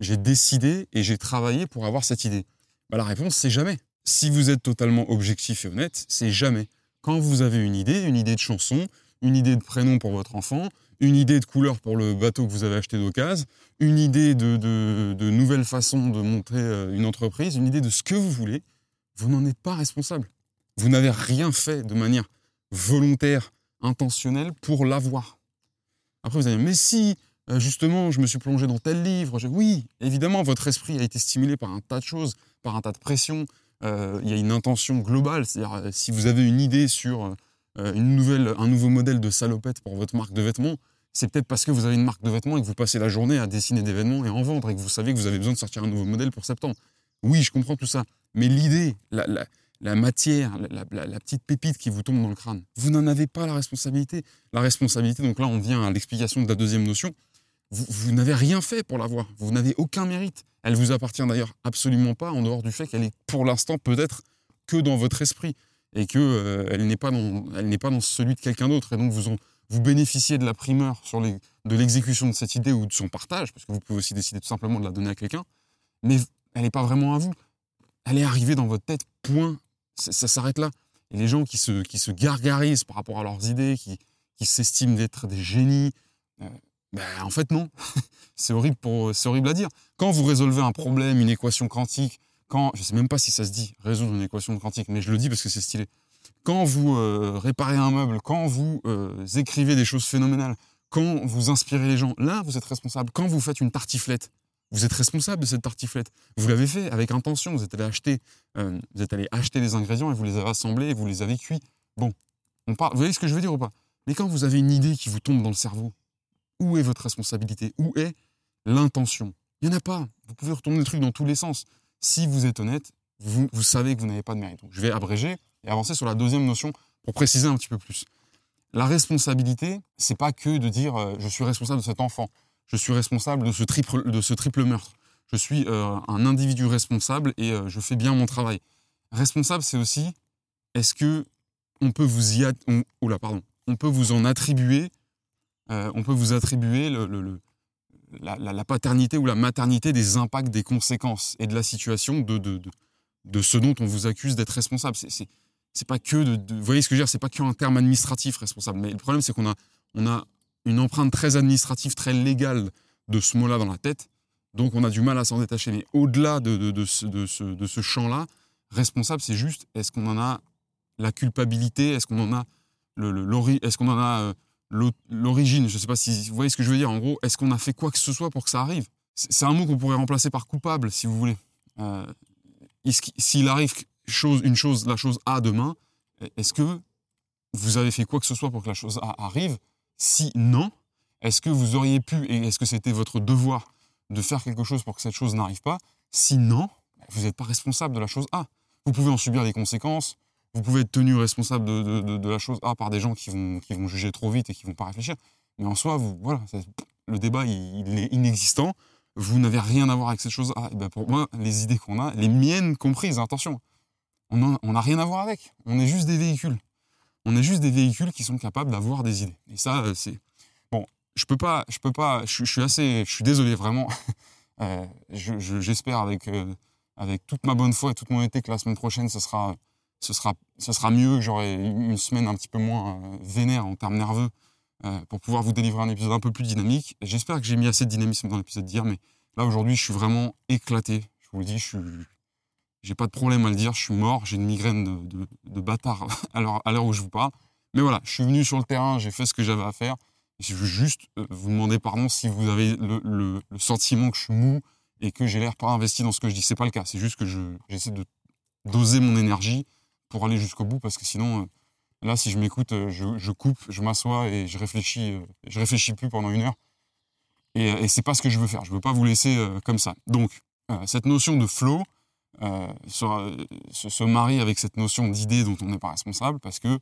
D: j'ai décidé et j'ai travaillé pour avoir cette idée? Bah, La réponse, c'est jamais. Si vous êtes totalement objectif et honnête, c'est jamais. Quand vous avez une idée, une idée de chanson, une idée de prénom pour votre enfant, une idée de couleur pour le bateau que vous avez acheté d'occasion, une idée de, de, nouvelles façons de montrer euh, une entreprise, une idée de ce que vous voulez, vous n'en êtes pas responsable. Vous n'avez rien fait de manière volontaire, intentionnelle pour l'avoir. Après, vous allez dire, mais si, euh, justement, je me suis plongé dans tel livre. Oui, évidemment, votre esprit a été stimulé par un tas de choses, par un tas de pressions. Euh, il y a une intention globale. C'est-à-dire, si vous avez une idée sur nouvelle, un nouveau modèle de salopette pour votre marque de vêtements, c'est peut-être parce que vous avez une marque de vêtements et que vous passez la journée à dessiner des vêtements et en vendre et que vous savez que vous avez besoin de sortir un nouveau modèle pour septembre. Oui, je comprends tout ça. Mais l'idée, la, matière, la, petite pépite qui vous tombe dans le crâne, vous n'en avez pas la responsabilité. La responsabilité, donc là, on vient à l'explication de la deuxième notion. Vous, n'avez rien fait pour l'avoir. Vous n'avez aucun mérite. Elle vous appartient d'ailleurs absolument pas, en dehors du fait qu'elle est pour l'instant peut-être que dans votre esprit et que euh, elle n'est pas dans, elle n'est pas dans celui de quelqu'un d'autre. Et donc vous vous bénéficiez de la primeur sur les, de l'exécution de cette idée ou de son partage, parce que vous pouvez aussi décider tout simplement de la donner à quelqu'un. Mais elle n'est pas vraiment à vous. Elle est arrivée dans votre tête. Point. Ça, s'arrête là. Et les gens qui se, qui se gargarisent par rapport à leurs idées, qui, qui s'estiment d'être des génies, euh, ben, en fait, non. c'est horrible, pour, horrible à dire. Quand vous résolvez un problème, une équation quantique, quand, je sais même pas si ça se dit, résoudre une équation quantique, mais je le dis parce que c'est stylé. Quand vous euh, réparez un meuble, quand vous euh, écrivez des choses phénoménales, quand vous inspirez les gens, là, vous êtes responsable. Quand vous faites une tartiflette, vous êtes responsable de cette tartiflette. Vous l'avez fait avec intention. Vous êtes allé acheter, euh, vous êtes allé acheter les ingrédients et vous les avez assemblés et vous les avez cuits. Bon, on parle. Vous voyez ce que je veux dire ou pas? Mais quand vous avez une idée qui vous tombe dans le cerveau, où est votre responsabilité? Où est l'intention? Il n'y en a pas. Vous pouvez retourner le truc dans tous les sens. Si vous êtes honnête, vous, savez que vous n'avez pas de mérite. Je vais abréger et avancer sur la deuxième notion pour préciser un petit peu plus. La responsabilité, c'est pas que de dire euh, je suis responsable de cet enfant, je suis responsable de ce triple, de ce triple meurtre, je suis euh, un individu responsable et euh, je fais bien mon travail. Responsable, c'est aussi est-ce que on peut vous y pardon, on peut vous en attribuer on peut vous attribuer la, paternité ou la maternité des impacts, des conséquences et de la situation de, de, ce dont on vous accuse d'être responsable. C'est pas que de, vous voyez ce que je veux dire, c'est pas qu'un terme administratif responsable. Mais le problème, c'est qu'on a, on a une empreinte très administrative, très légale de ce mot-là dans la tête. Donc on a du mal à s'en détacher. Mais au-delà de, ce, de ce champ-là, responsable, c'est juste est-ce qu'on en a la culpabilité, est-ce qu'on en a le, est-ce qu'on en a euh, l'origine, je ne sais pas si vous voyez ce que je veux dire. En gros, est-ce qu'on a fait quoi que ce soit pour que ça arrive? C'est un mot qu'on pourrait remplacer par coupable, si vous voulez. Euh, s'il arrive chose, une chose, la chose A demain, est-ce que vous avez fait quoi que ce soit pour que la chose A arrive? Si non, est-ce que vous auriez pu et est-ce que c'était votre devoir de faire quelque chose pour que cette chose n'arrive pas? Si non, vous n'êtes pas responsable de la chose A. Vous pouvez en subir les conséquences, vous pouvez être tenu responsable de, la chose A par des gens qui vont, qui vont juger trop vite et qui vont pas réfléchir. Mais en soi, vous, voilà, le débat, il, est inexistant. Vous n'avez rien à voir avec cette chose A. Et ben pour moi, les idées qu'on a, les miennes comprises, attention, on n'a rien à voir avec. On est juste des véhicules. On est juste des véhicules qui sont capables d'avoir des idées. Et ça, euh, c'est bon. Je peux pas, je peux pas. Je, suis assez, je suis désolé vraiment. euh, J'espère avec euh, avec toute ma bonne foi et toute mon été que la semaine prochaine, ce sera ce sera, ce sera mieux, que j'aurai une semaine un petit peu moins euh, vénère en termes nerveux euh, pour pouvoir vous délivrer un épisode un peu plus dynamique. J'espère que j'ai mis assez de dynamisme dans l'épisode d'hier, mais là aujourd'hui je suis vraiment éclaté. Je vous le dis, je suis, j'ai pas de problème à le dire, je suis mort, j'ai une migraine de, de, bâtard à l'heure où je vous parle. Mais voilà, je suis venu sur le terrain, j'ai fait ce que j'avais à faire. Je veux juste euh, vous demander pardon si vous avez le, le, le, sentiment que je suis mou et que j'ai l'air pas investi dans ce que je dis. C'est pas le cas, c'est juste que j'essaie de doser mon énergie pour aller jusqu'au bout parce que sinon, euh, là, si je m'écoute, euh, je, coupe, je m'assois et je réfléchis, euh, je réfléchis plus pendant une heure. Et, et c'est pas ce que je veux faire. Je veux pas vous laisser comme ça. Donc, cette notion de flow se, marie avec cette notion d'idée dont on n'est pas responsable parce que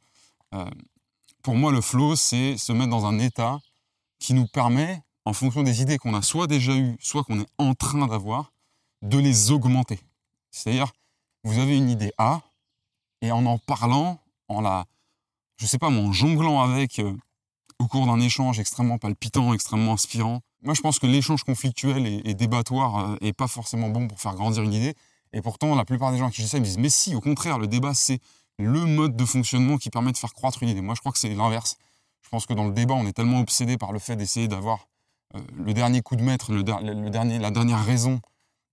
D: pour moi, le flow, c'est se mettre dans un état qui nous permet, en fonction des idées qu'on a soit déjà eues, soit qu'on est en train d'avoir, de les augmenter. C'est-à-dire, vous avez une idée A, et en en parlant, en la, je sais pas, en jonglant avec euh, au cours d'un échange extrêmement palpitant, extrêmement inspirant. Moi, je pense que l'échange conflictuel et, débattoire euh, est pas forcément bon pour faire grandir une idée. Et pourtant, la plupart des gens qui disent ça, me disent, mais si, au contraire, le débat, c'est le mode de fonctionnement qui permet de faire croître une idée. Moi, je crois que c'est l'inverse. Je pense que dans le débat, on est tellement obsédé par le fait d'essayer d'avoir euh, le dernier coup de maître, le, dernier, la dernière raison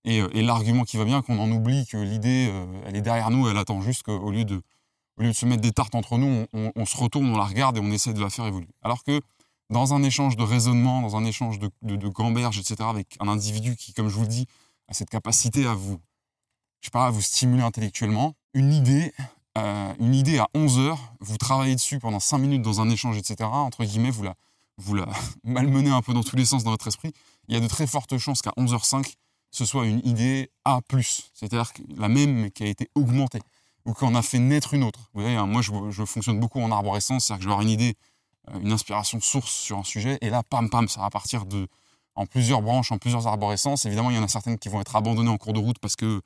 D: euh, et, l'argument qui va bien, qu'on en oublie que l'idée, euh, elle est derrière nous, elle attend juste qu'au lieu de, au lieu de se mettre des tartes entre nous, on, se retourne, on la regarde et on essaie de la faire évoluer. Alors que dans un échange de raisonnement, dans un échange de, de, gamberge, etc., avec un individu qui, comme je vous le dis, a cette capacité à vous, je sais pas, à vous stimuler intellectuellement, une idée, euh, une idée à 11 heures, vous travaillez dessus pendant 5 minutes dans un échange, etc., entre guillemets, vous la, vous la malmenez un peu dans tous les sens dans votre esprit, il y a de très fortes chances qu'à 11h05, ce soit une idée A+, c'est-à-dire la même mais qui a été augmentée, ou qu'on a fait naître une autre. Vous voyez, hein, moi je, fonctionne beaucoup en arborescence, c'est-à-dire que je vais avoir une idée, euh, une inspiration source sur un sujet, et là, pam, pam, ça va partir de, en plusieurs branches, en plusieurs arborescences. Évidemment, il y en a certaines qui vont être abandonnées en cours de route parce que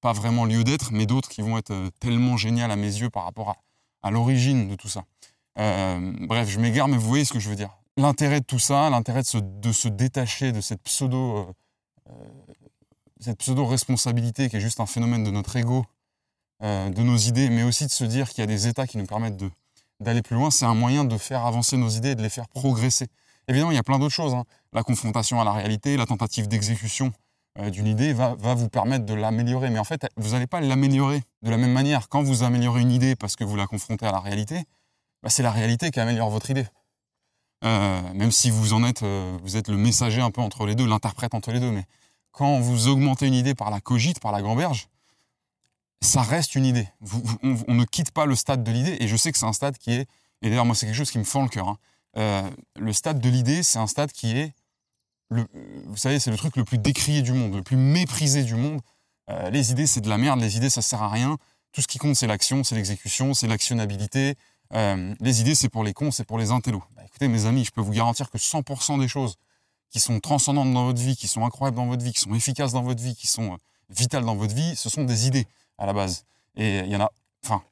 D: pas vraiment lieu d'être, mais d'autres qui vont être euh, tellement géniales à mes yeux par rapport à, l'origine de tout ça. Euh, bref, je m'égare, mais vous voyez ce que je veux dire. L'intérêt de tout ça, l'intérêt de se, de se détacher de cette pseudo, cette pseudo responsabilité qui est juste un phénomène de notre ego, euh, de nos idées, mais aussi de se dire qu'il y a des états qui nous permettent d'aller plus loin, c'est un moyen de faire avancer nos idées et de les faire progresser. Évidemment, il y a plein d'autres choses. Hein. La confrontation à la réalité, la tentative d'exécution euh, d'une idée va, vous permettre de l'améliorer. Mais en fait, vous n'allez pas l'améliorer de la même manière. Quand vous améliorez une idée parce que vous la confrontez à la réalité, bah, c'est la réalité qui améliore votre idée. Euh, même si vous en êtes, vous êtes le messager un peu entre les deux, l'interprète entre les deux. Mais quand vous augmentez une idée par la cogite, par la gamberge, ça reste une idée. On, ne quitte pas le stade de l'idée. Et je sais que c'est un stade qui est, et d'ailleurs moi c'est quelque chose qui me fend le cœur. Hein. Euh, le stade de l'idée, c'est un stade qui est, vous savez, c'est le truc le plus décrié du monde, le plus méprisé du monde. Euh, les idées, c'est de la merde. Les idées, ça sert à rien. Tout ce qui compte, c'est l'action, c'est l'exécution, c'est l'actionnabilité. Euh, les idées, c'est pour les cons, c'est pour les intellos. Bah, écoutez, mes amis, je peux vous garantir que 100% des choses qui sont transcendantes dans votre vie, qui sont incroyables dans votre vie, qui sont efficaces dans votre vie, qui sont euh, vitales dans votre vie, ce sont des idées à la base. Et il y en a. Enfin,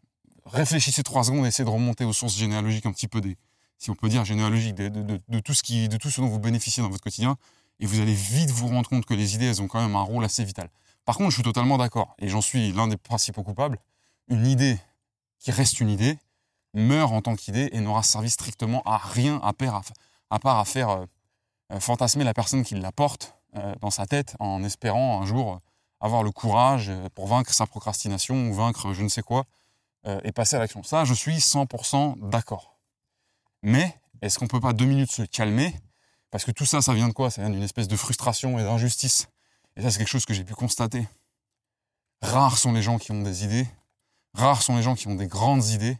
D: réfléchissez trois secondes, essayez de remonter aux sources généalogiques un petit peu des, si on peut dire généalogique, de, tout ce qui, de tout ce dont vous bénéficiez dans votre quotidien, et vous allez vite vous rendre compte que les idées, elles ont quand même un rôle assez vital. Par contre, je suis totalement d'accord, et j'en suis l'un des principaux coupables. Une idée qui reste une idée meurt en tant qu'idée et n'aura servi strictement à rien à, part à, à, part à faire euh, fantasmer la personne qui la porte euh, dans sa tête en espérant un jour avoir le courage euh, pour vaincre sa procrastination ou vaincre je ne sais quoi euh, et passer à l'action. Ça, je suis 100% d'accord. Mais est-ce qu'on peut pas deux minutes se calmer? Parce que tout ça, ça vient de quoi? Ça vient d'une espèce de frustration et d'injustice. Et ça, c'est quelque chose que j'ai pu constater. Rares sont les gens qui ont des idées. Rares sont les gens qui ont des grandes idées.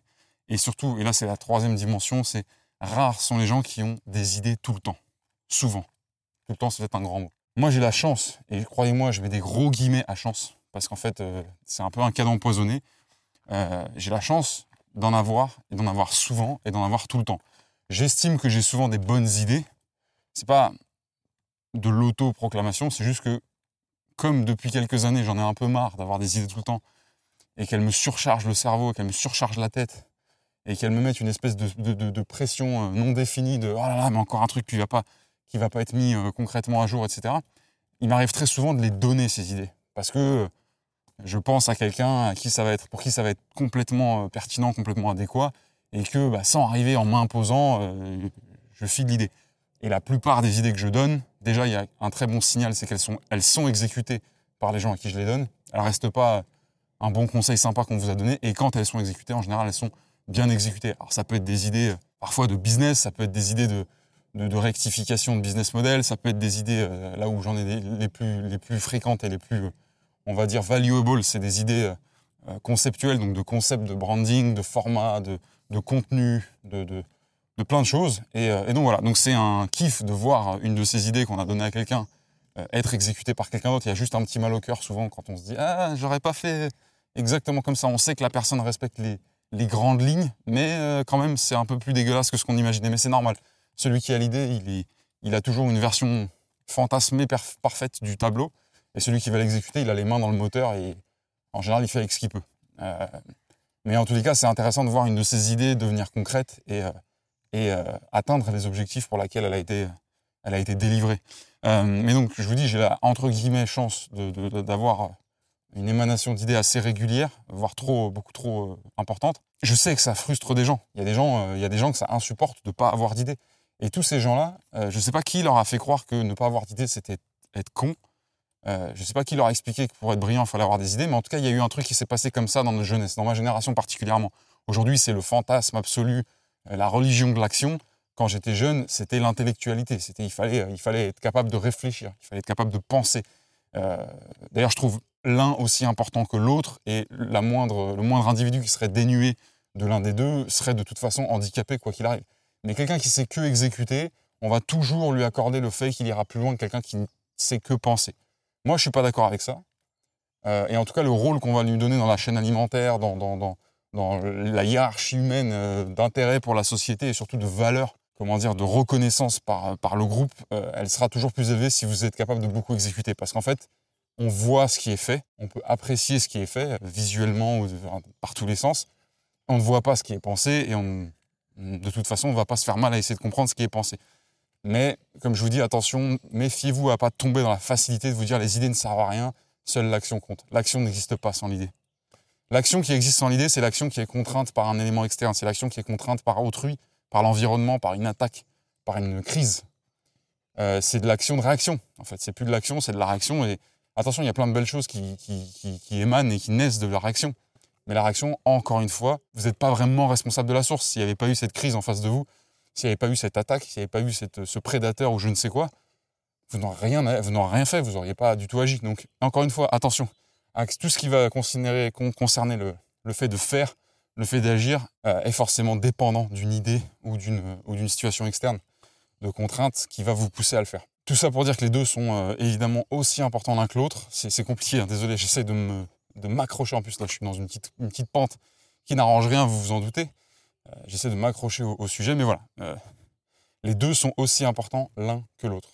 D: Et surtout, et là, c'est la troisième dimension, c'est rares sont les gens qui ont des idées tout le temps. Souvent. Tout le temps, c'est un grand mot. Moi, j'ai la chance, et croyez-moi, je mets des gros guillemets à chance, parce qu'en fait, euh, c'est un peu un cadeau empoisonné. Euh, j'ai la chance d'en avoir, et d'en avoir souvent, et d'en avoir tout le temps. J'estime que j'ai souvent des bonnes idées. C'est pas de l'auto-proclamation, c'est juste que, comme depuis quelques années, j'en ai un peu marre d'avoir des idées tout le temps, et qu'elles me surchargent le cerveau, qu'elles me surchargent la tête, et qu'elles me mettent une espèce de, pression euh, non définie de oh là là, mais encore un truc qui va pas, qui va pas être mis euh, concrètement à jour, etc. Il m'arrive très souvent de les donner ces idées, parce que je pense à quelqu'un à qui ça va être, pour qui ça va être complètement euh, pertinent, complètement adéquat, et que bah, sans arriver en m'imposant, euh, je file l'idée. Et la plupart des idées que je donne, déjà il y a un très bon signal, c'est qu'elles sont, elles sont exécutées par les gens à qui je les donne. Elles restent pas un bon conseil sympa qu'on vous a donné, et quand elles sont exécutées, en général, elles sont bien exécutées. Alors ça peut être des idées parfois de business, ça peut être des idées de, de, rectification de business model, ça peut être des idées euh, là où j'en ai les plus les plus fréquentes et les plus on va dire valuable, c'est des idées euh, conceptuelles, donc de concepts de branding, de format, de, de contenu, de, de, plein de choses. Et, euh, donc voilà, donc c'est un kiff de voir une de ces idées qu'on a données à quelqu'un euh, être exécutée par quelqu'un d'autre. Il y a juste un petit mal au cœur souvent quand on se dit ah j'aurais pas fait exactement comme ça. On sait que la personne respecte les, les grandes lignes, mais euh, quand même c'est un peu plus dégueulasse que ce qu'on imaginait. Mais c'est normal. Celui qui a l'idée, il, a toujours une version fantasmée parfaite du tableau. Et celui qui va l'exécuter, il a les mains dans le moteur et en général, il fait avec ce qu'il peut. Euh, mais en tous les cas, c'est intéressant de voir une de ces idées devenir concrète et, euh, euh, atteindre les objectifs pour lesquels elle a été, délivrée. Mais donc, je vous dis, j'ai la entre guillemets chance d'avoir une émanation d'idées assez régulière, voire trop, beaucoup trop importante. Je sais que ça frustre des gens. Il y a des gens, il y a des gens que ça insupporte de pas avoir d'idées. Et tous ces gens-là, je ne sais pas qui leur a fait croire que ne pas avoir d'idées, c'était être con. Euh, je ne sais pas qui leur a expliqué que pour être brillant, il fallait avoir des idées, mais en tout cas, il y a eu un truc qui s'est passé comme ça dans notre jeunesse, dans ma génération particulièrement. Aujourd'hui, c'est le fantasme absolu, euh, la religion de l'action. quand j'étais jeune, c'était l'intellectualité. C'était il fallait, il fallait être capable de réfléchir, il fallait être capable de penser. Euh, d'ailleurs, je trouve l'un aussi important que l'autre, et le moindre individu qui serait dénué de l'un des deux serait de toute façon handicapé quoi qu'il arrive. Mais quelqu'un qui sait que exécuter, on va toujours lui accorder le fait qu'il ira plus loin que quelqu'un qui ne sait que penser. Moi, je suis pas d'accord avec ça. Euh, et en tout cas, le rôle qu'on va lui donner dans la chaîne alimentaire, dans, la hiérarchie humaine euh, d'intérêt pour la société et surtout de valeur, comment dire, de reconnaissance par, par le groupe, euh, elle sera toujours plus élevée si vous êtes capable de beaucoup exécuter. Parce qu'en fait, on voit ce qui est fait, on peut apprécier ce qui est fait visuellement ou par tous les sens. On ne voit pas ce qui est pensé et on, de toute façon, on ne va pas se faire mal à essayer de comprendre ce qui est pensé. Mais comme je vous dis, attention, méfiez-vous à pas tomber dans la facilité de vous dire les idées ne servent à rien, seule l'action compte. L'action n'existe pas sans l'idée. L'action qui existe sans l'idée, c'est l'action qui est contrainte par un élément externe, c'est l'action qui est contrainte par autrui, par l'environnement, par une attaque, par une crise. Euh, c'est de l'action de réaction. En fait, c'est plus de l'action, c'est de la réaction. Et attention, il y a plein de belles choses qui, qui, qui, émanent et qui naissent de la réaction. Mais la réaction, encore une fois, vous n'êtes pas vraiment responsable de la source. S'il n'y avait pas eu cette crise en face de vous, s'il n'y avait pas eu cette attaque, s'il n'y avait pas eu ce prédateur ou je ne sais quoi, vous n'aurez rien, fait, vous n'auriez pas du tout agi. Donc, encore une fois, attention, tout ce qui va concerner, le, fait de faire, le fait d'agir, euh, est forcément dépendant d'une idée ou d'une situation externe, de contrainte qui va vous pousser à le faire. Tout ça pour dire que les deux sont euh, évidemment aussi importants l'un que l'autre. C'est compliqué, hein. désolé, j'essaie de me de m'accrocher. En plus, là, je suis dans une petite, une petite pente qui n'arrange rien, vous vous en doutez. Euh, j'essaie de m'accrocher au, sujet, mais voilà. les deux sont aussi importants l'un que l'autre.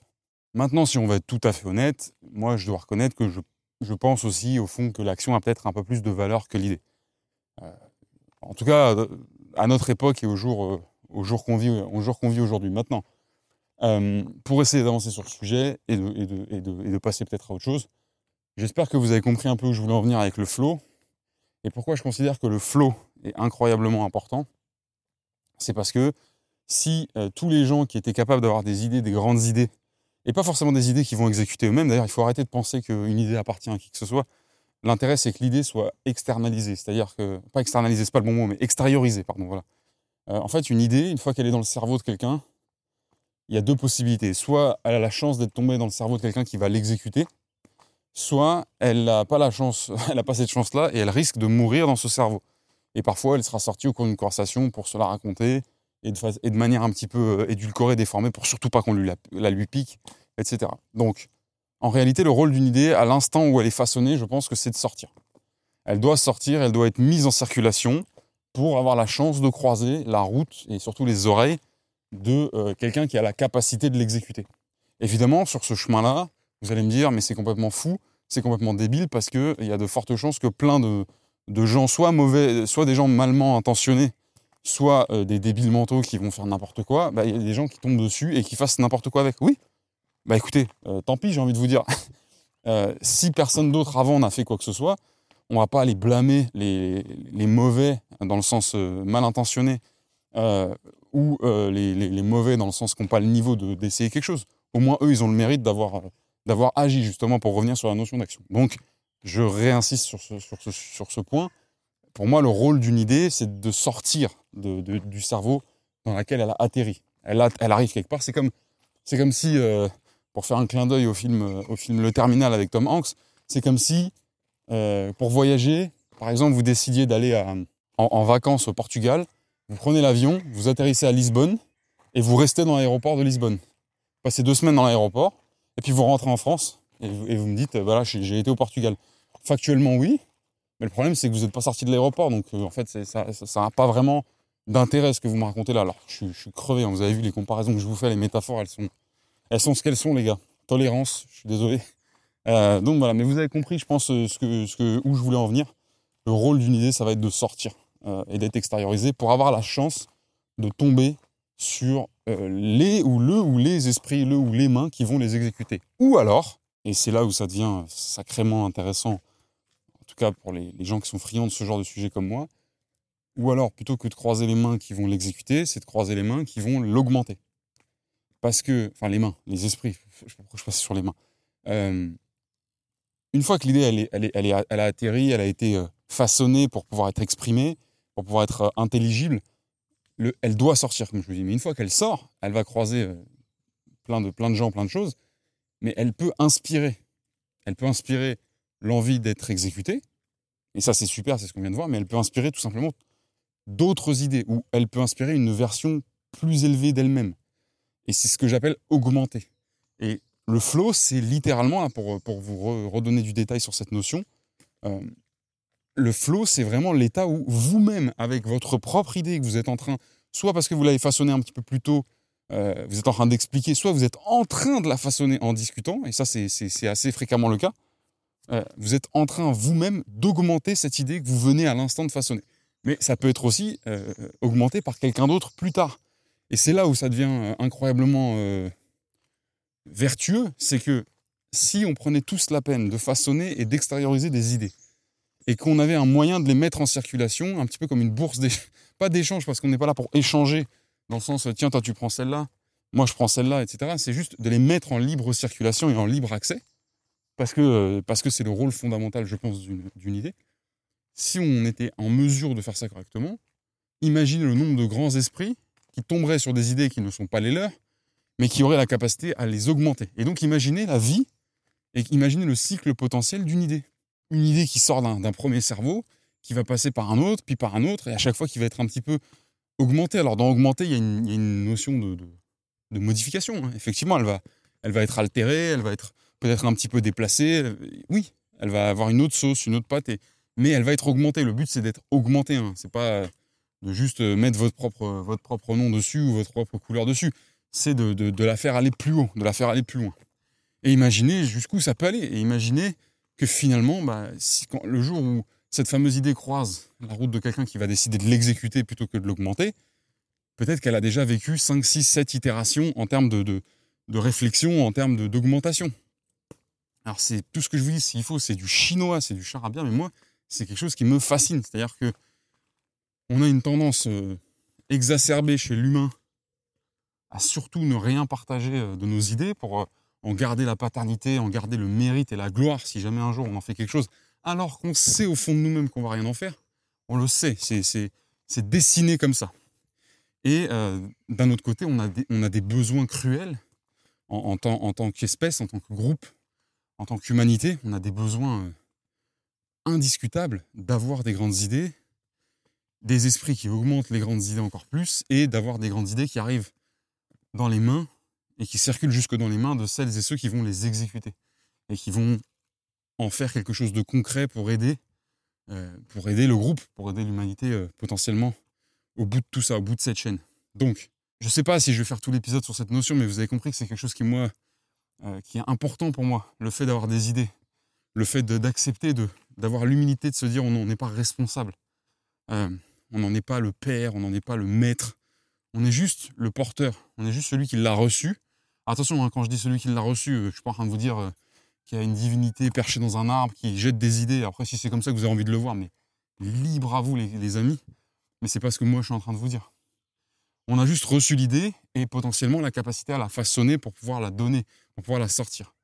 D: Maintenant, si on va être tout à fait honnête, moi, je dois reconnaître que je, je pense aussi, au fond, que l'action a peut-être un peu plus de valeur que l'idée. Euh, en tout cas, à notre époque et au jour, euh, au jour qu'on vit, au vit aujourd'hui. Maintenant, euh, pour essayer d'avancer sur le sujet et de, et de, et de, et de passer peut-être à autre chose, j'espère que vous avez compris un peu où je voulais en venir avec le flow. Et pourquoi je considère que le flow est incroyablement important. C'est parce que si tous les gens qui étaient capables d'avoir des idées, des grandes idées, et pas forcément des idées qui vont exécuter eux-mêmes. D'ailleurs, il faut arrêter de penser qu'une idée appartient à qui que ce soit. L'intérêt, c'est que l'idée soit externalisée, c'est-à-dire que, pas externalisée, c'est pas le bon mot, mais extériorisée, pardon, voilà. Euh, en fait, une idée, une fois qu'elle est dans le cerveau de quelqu'un, il y a deux possibilités. Soit elle a la chance d'être tombée dans le cerveau de quelqu'un qui va l'exécuter, soit elle n'a pas la chance, elle n'a pas cette chance-là et elle risque de mourir dans ce cerveau. Et parfois, elle sera sortie au cours d'une conversation pour se la raconter, et de, manière un petit peu euh, édulcorée, déformée, pour surtout pas qu'on lui la, lui pique, etc. Donc, en réalité, le rôle d'une idée, à l'instant où elle est façonnée, je pense que c'est de sortir. Elle doit sortir, elle doit être mise en circulation pour avoir la chance de croiser la route et surtout les oreilles de euh, quelqu'un qui a la capacité de l'exécuter. Évidemment, sur ce chemin-là, vous allez me dire, mais c'est complètement fou, c'est complètement débile parce qu'il y a de fortes chances que plein de, de gens, soit mauvais, soit des gens malement intentionnés, soit euh, des débiles mentaux qui vont faire n'importe quoi, bah, il y a des gens qui tombent dessus et qui fassent n'importe quoi avec. Oui, bah écoutez, euh, tant pis, j'ai envie de vous dire. Euh, si personne d'autre avant n'a fait quoi que ce soit, on va pas aller blâmer les, les mauvais dans le sens mal intentionné ou les, les, mauvais dans le sens qui n'ont pas le niveau d'essayer quelque chose. Au moins, eux, ils ont le mérite d'avoir d'avoir agi justement pour revenir sur la notion d'action. Donc, je réinsiste sur ce, sur ce, sur ce point pour moi, le rôle d'une idée, c'est de sortir de, du cerveau dans lequel elle a atterri. Elle, elle arrive quelque part. C'est comme, c'est comme si, euh, pour faire un clin d'œil au film, au film Le Terminal avec Tom Hanks, c'est comme si, euh, pour voyager, par exemple, vous décidiez d'aller en, en, vacances au Portugal, vous prenez l'avion, vous atterrissez à Lisbonne et vous restez dans l'aéroport de Lisbonne. Vous passez deux semaines dans l'aéroport et puis vous rentrez en France et vous, me dites, voilà, j'ai été au Portugal. Factuellement, oui, mais le problème, c'est que vous n'êtes pas sorti de l'aéroport, donc euh, en fait, ça n'a pas vraiment d'intérêt ce que vous me racontez là. Alors, je, suis crevé, hein. vous avez vu les comparaisons que je vous fais, les métaphores, elles sont, elles sont ce qu'elles sont, les gars. Tolérance, je suis désolé. Euh, donc voilà, mais vous avez compris, je pense, euh, ce que, ce que, où je voulais en venir. Le rôle d'une idée, ça va être de sortir et d'être extériorisé pour avoir la chance de tomber sur les ou le ou les esprits, le ou les mains qui vont les exécuter. Ou alors, et c'est là où ça devient sacrément intéressant tout cas pour les, gens qui sont friands de ce genre de sujet comme moi. Ou alors, plutôt que de croiser les mains qui vont l'exécuter, c'est de croiser les mains qui vont l'augmenter. Parce que, enfin les mains, les esprits, je sais pas pourquoi je passe sur les mains. Euh, une fois que l'idée, elle, est, elle, est, elle, est, elle, a atterri, elle a été euh, façonnée pour pouvoir être exprimée, pour pouvoir être euh, intelligible, le, elle doit sortir, comme je vous dis. Mais une fois qu'elle sort, elle va croiser euh, plein, de, gens, plein de choses, mais elle peut inspirer. Elle peut inspirer l'envie d'être exécutée, et ça c'est super, c'est ce qu'on vient de voir, mais elle peut inspirer tout simplement d'autres idées, ou elle peut inspirer une version plus élevée d'elle-même. Et c'est ce que j'appelle augmenter. Et le flow, c'est littéralement, pour, pour vous redonner du détail sur cette notion, euh, le flow, c'est vraiment l'état où vous-même, avec votre propre idée que vous êtes en train, soit parce que vous l'avez façonnée un petit peu plus tôt, euh, vous êtes en train d'expliquer, soit vous êtes en train de la façonner en discutant, et ça c'est assez fréquemment le cas, euh, vous êtes en train vous-même d'augmenter cette idée que vous venez à l'instant de façonner. Mais ça peut être aussi euh, augmenté par quelqu'un d'autre plus tard. Et c'est là où ça devient incroyablement vertueux, c'est que si on prenait tous la peine de façonner et d'extérioriser des idées, et qu'on avait un moyen de les mettre en circulation, un petit peu comme une bourse pas d'échange parce qu'on n'est pas là pour échanger, dans le sens, tiens, toi tu prends celle-là, moi je prends celle-là, etc. C'est juste de les mettre en libre circulation et en libre accès, parce que euh, parce que c'est le rôle fondamental, je pense, d'une idée. Si on était en mesure de faire ça correctement, imaginez le nombre de grands esprits qui tomberaient sur des idées qui ne sont pas les leurs, mais qui auraient la capacité à les augmenter. Et donc imaginez la vie et imaginez le cycle potentiel d'une idée. Une idée qui sort d'un premier cerveau, qui va passer par un autre, puis par un autre, et à chaque fois qui va être un petit peu augmenté. Alors dans augmenter, il y a une, notion de, modification. Hein. Effectivement, elle va, elle va être altérée, elle va être peut-être un petit peu déplacée. Oui, elle va avoir une autre sauce, une autre pâte, mais elle va être augmentée. Le but, c'est d'être augmenté. Hein. C'est pas de juste mettre votre propre, votre propre nom dessus ou votre propre couleur dessus. C'est de, de, la faire aller plus haut, de la faire aller plus loin. Et imaginez jusqu'où ça peut aller. Et imaginez que finalement, bah, le jour où cette fameuse idée croise la route de quelqu'un qui va décider de l'exécuter plutôt que de l'augmenter, peut-être qu'elle a déjà vécu 5, 6, 7 itérations en termes de, de, réflexion, en termes d'augmentation. Alors c'est tout ce que je vous dis, s'il faut, c'est du chinois, c'est du charabia, mais moi, c'est quelque chose qui me fascine. C'est-à-dire que on a une tendance euh, exacerbée chez l'humain à surtout ne rien partager euh, de nos idées pour euh, en garder la paternité, en garder le mérite et la gloire si jamais un jour on en fait quelque chose alors qu'on sait au fond de nous-mêmes qu'on va rien en faire. On le sait, c'est dessiné comme ça. Et euh, d'un autre côté, on a, des, besoins cruels en, en tant, qu'espèce, en tant que groupe, en tant qu'humanité. On a des besoins euh, indiscutables d'avoir des grandes idées, des esprits qui augmentent les grandes idées encore plus, et d'avoir des grandes idées qui arrivent dans les mains et qui circulent jusque dans les mains de celles et ceux qui vont les exécuter et qui vont en faire quelque chose de concret pour aider, euh, pour aider le groupe, pour aider l'humanité euh, potentiellement au bout de tout ça, au bout de cette chaîne. Donc, je ne sais pas si je vais faire tout l'épisode sur cette notion, mais vous avez compris que c'est quelque chose qui, euh, qui est important pour moi. Le fait d'avoir des idées, le fait d'accepter, d'avoir l'humilité de se dire on n'en est pas responsable. on n'en est pas le père, on n'en est pas le maître. On est juste le porteur, on est juste celui qui l'a reçu. Attention, hein, quand je dis celui qui l'a reçu, je ne suis pas en train de vous dire qu'il y a une divinité perchée dans un arbre qui jette des idées. Après, si c'est comme ça que vous avez envie de le voir, mais libre à vous, les, amis. Mais c'est pas ce que moi je suis en train de vous dire. On a juste reçu l'idée et potentiellement la capacité à la façonner pour pouvoir la donner, pour pouvoir la sortir.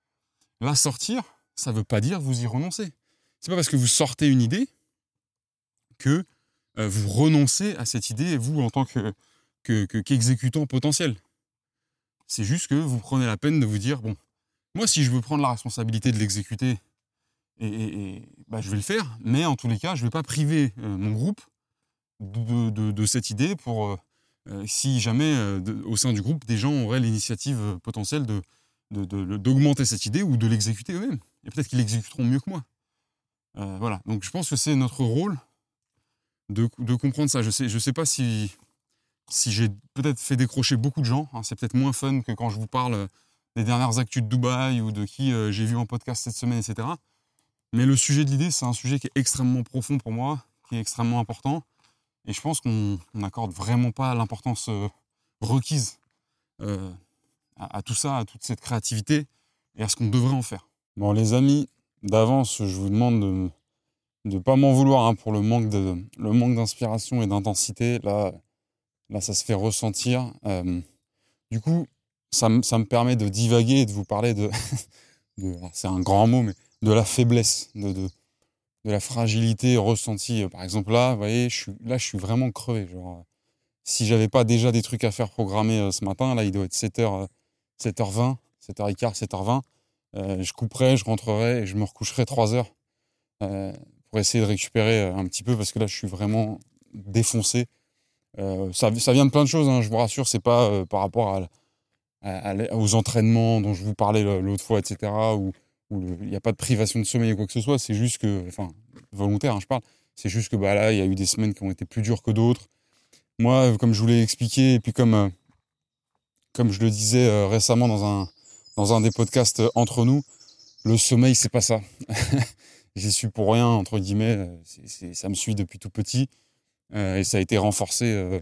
D: La sortir, ça ne veut pas dire vous y renoncer. C'est pas parce que vous sortez une idée que euh, vous renoncez à cette idée, vous, en tant que, qu'exécutant potentiel. C'est juste que vous prenez la peine de vous dire, bon, moi, si je veux prendre la responsabilité de l'exécuter, et, bah, je vais le faire, mais en tous les cas, je ne vais pas priver euh, mon groupe de, cette idée pour, euh, euh, si jamais au sein du groupe, des gens auraient l'initiative potentielle d'augmenter cette idée ou de l'exécuter eux-mêmes. Et peut-être qu'ils l'exécuteront mieux que moi. voilà, donc je pense que c'est notre rôle de, comprendre ça. Je ne sais, je sais pas si, si j'ai peut-être fait décrocher beaucoup de gens. Hein. c'est peut-être moins fun que quand je vous parle des dernières actus de Dubaï ou de qui euh, j'ai vu en podcast cette semaine, etc. Mais le sujet de l'idée, c'est un sujet qui est extrêmement profond pour moi, qui est extrêmement important. Et je pense qu'on n'accorde vraiment pas l'importance euh, requise euh, à, tout ça, à toute cette créativité et à ce qu'on devrait en faire. Bon, les amis, d'avance, je vous demande de ne pas m'en vouloir hein, pour le manque, d'inspiration et d'intensité. Là, là, ça se fait ressentir. du coup, ça, me permet de divaguer et de vous parler de, c'est un grand mot, mais de la faiblesse, de, la fragilité ressentie. Par exemple, là, vous voyez, je là, je suis vraiment crevé. Genre, si j'avais pas déjà des trucs à faire programmés ce matin, là, il doit être 7h, 7h20, 7h15, 7h20. je couperais, je rentrerais et je me recoucherais 3 heures pour essayer de récupérer un petit peu parce que là, je suis vraiment défoncé. Ça, ça, vient de plein de choses, hein, je vous rassure, c'est pas par rapport aux entraînements dont je vous parlais l'autre fois, etc., où il n'y a pas de privation de sommeil ou quoi que ce soit, c'est juste que, enfin, volontaire, hein, je parle, c'est juste que bah, là, il y a eu des semaines qui ont été plus dures que d'autres. Moi, comme je vous l'ai expliqué, et puis comme, euh, je le disais euh, récemment dans un, des podcasts euh, entre nous, le sommeil, c'est pas ça. J'y suis pour rien, entre guillemets. ça me suit depuis tout petit. Et ça a été renforcé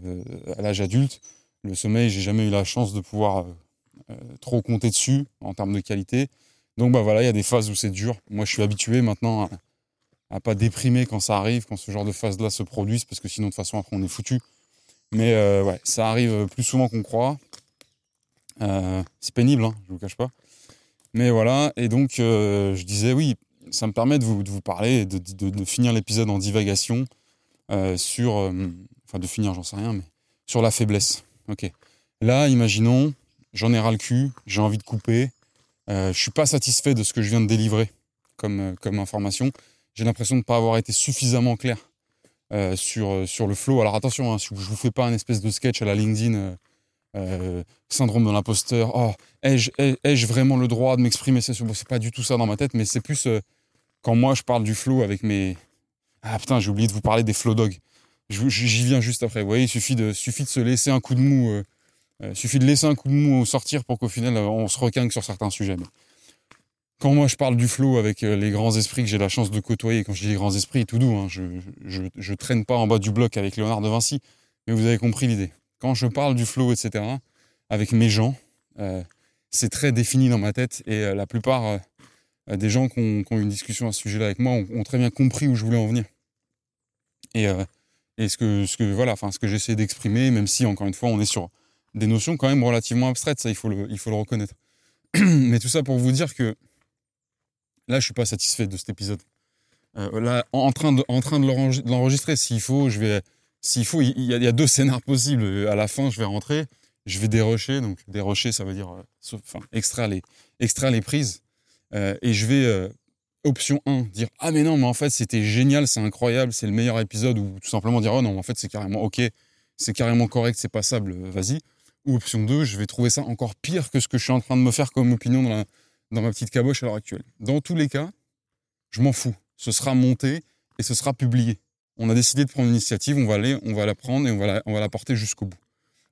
D: à l'âge adulte. Le sommeil, j'ai jamais eu la chance de pouvoir trop compter dessus en termes de qualité. Donc bah voilà, il y a des phases où c'est dur. Moi, je suis habitué maintenant à, pas déprimer quand ça arrive, quand ce genre de phases-là se produisent, parce que sinon de toute façon après on est foutu. Mais euh, ouais, ça arrive plus souvent qu'on croit. Euh, c'est pénible, hein, je vous cache pas. Mais voilà, et donc euh, je disais oui, ça me permet de vous, parler, de, finir l'épisode en divagation sur, enfin de finir, j'en sais rien, mais sur la faiblesse. Ok. Là, imaginons, j'en ai ras le cul, j'ai envie de couper, euh, je suis pas satisfait de ce que je viens de délivrer comme, euh, information. J'ai l'impression de ne pas avoir été suffisamment clair euh, sur, euh, le flow. Alors attention, hein, je ne vous fais pas un espèce de sketch à la LinkedIn, syndrome de l'imposteur. Oh, ai-je vraiment le droit de m'exprimer? C'est pas du tout ça dans ma tête, mais c'est plus quand moi je parle du flow avec mes. Ah putain, j'ai oublié de vous parler des flow dogs. J'y viens juste après. Vous voyez, il suffit de, suffit de se laisser un coup de mou il euh, suffit de laisser un coup de mou sortir pour qu'au final, euh, on se requinque sur certains sujets. quand moi je parle du flow avec euh, les grands esprits que j'ai la chance de côtoyer, quand je dis les grands esprits, tout doux, hein, je, je, traîne pas en bas du bloc avec Léonard de Vinci, mais vous avez compris l'idée. Quand je parle du flow, etc., avec mes gens, c'est très défini dans ma tête et la plupart des gens qui ont, eu une discussion à ce sujet-là avec moi ont, très bien compris où je voulais en venir. Et, et ce que, ce que voilà, enfin ce que j'essaie d'exprimer, même si encore une fois on est sur des notions quand même relativement abstraites, ça il faut le, il faut le reconnaître. Mais tout ça pour vous dire que là je suis pas satisfait de cet épisode. Euh, là, en train de, en train de l'enregistrer, s'il faut, je vais, s'il faut, il y, a, deux scénars possibles. À la fin, je vais rentrer, je vais dérocher, donc dérocher, ça veut dire, euh, enfin, extraire les, extraire les prises, euh, et je vais option 1, dire ah mais non mais en fait c'était génial, c'est incroyable, c'est le meilleur épisode ou tout simplement dire oh non en fait c'est carrément ok, c'est carrément correct, c'est passable, vas-y. Ou option 2, je vais trouver ça encore pire que ce que je suis en train de me faire comme opinion dans, dans ma petite caboche à l'heure actuelle. Dans tous les cas, je m'en fous. Ce sera monté et ce sera publié. On a décidé de prendre l'initiative, on va aller, on va la prendre et on va la, on va la porter jusqu'au bout.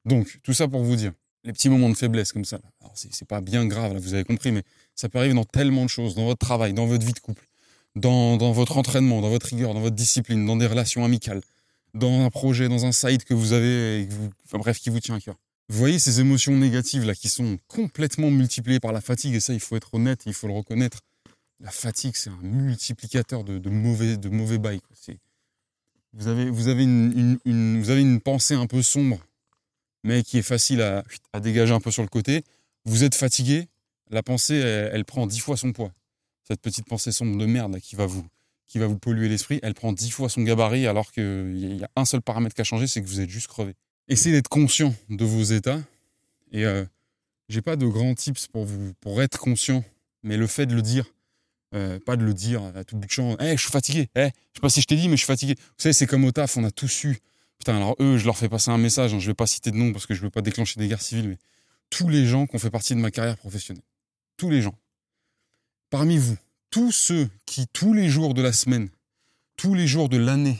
D: Donc, tout ça pour vous dire, les petits moments de faiblesse comme ça, alors c'est pas bien grave, là, vous avez compris, mais ça peut arriver dans tellement de choses, dans votre travail, dans votre vie de couple, dans, dans votre entraînement, dans votre rigueur, dans votre discipline, dans des relations amicales, dans un projet, dans un site que vous avez, enfin bref, qui vous tient à cœur. Vous voyez ces émotions négatives là qui sont complètement multipliées par la fatigue, et ça il faut être honnête, il faut le reconnaître. La fatigue, c'est un multiplicateur de, mauvais, de mauvais bails. Vous avez, vous, avez une, vous avez une pensée un peu sombre, mais qui est facile à, à, dégager un peu sur le côté. Vous êtes fatigué, la pensée, elle, prend dix fois son poids. Cette petite pensée sombre de merde qui va vous, polluer l'esprit, elle prend dix fois son gabarit alors qu'il y a un seul paramètre qui a changé, c'est que vous êtes juste crevé essayez d'être conscient de vos états. Et euh, j'ai pas de grands tips pour être conscient, mais le fait de le dire, euh, pas de le dire à tout bout de champ. Eh, je suis fatigué. Eh, je sais pas si je t'ai dit, mais je suis fatigué. Vous savez, c'est comme au taf, on a tous su. Putain, alors eux, je leur fais passer un message. Hein, je vais pas citer de nom parce que je veux pas déclencher des guerres civiles, mais tous les gens qui ont fait partie de ma carrière professionnelle, tous les gens, parmi vous, tous ceux qui tous les jours de la semaine, tous les jours de l'année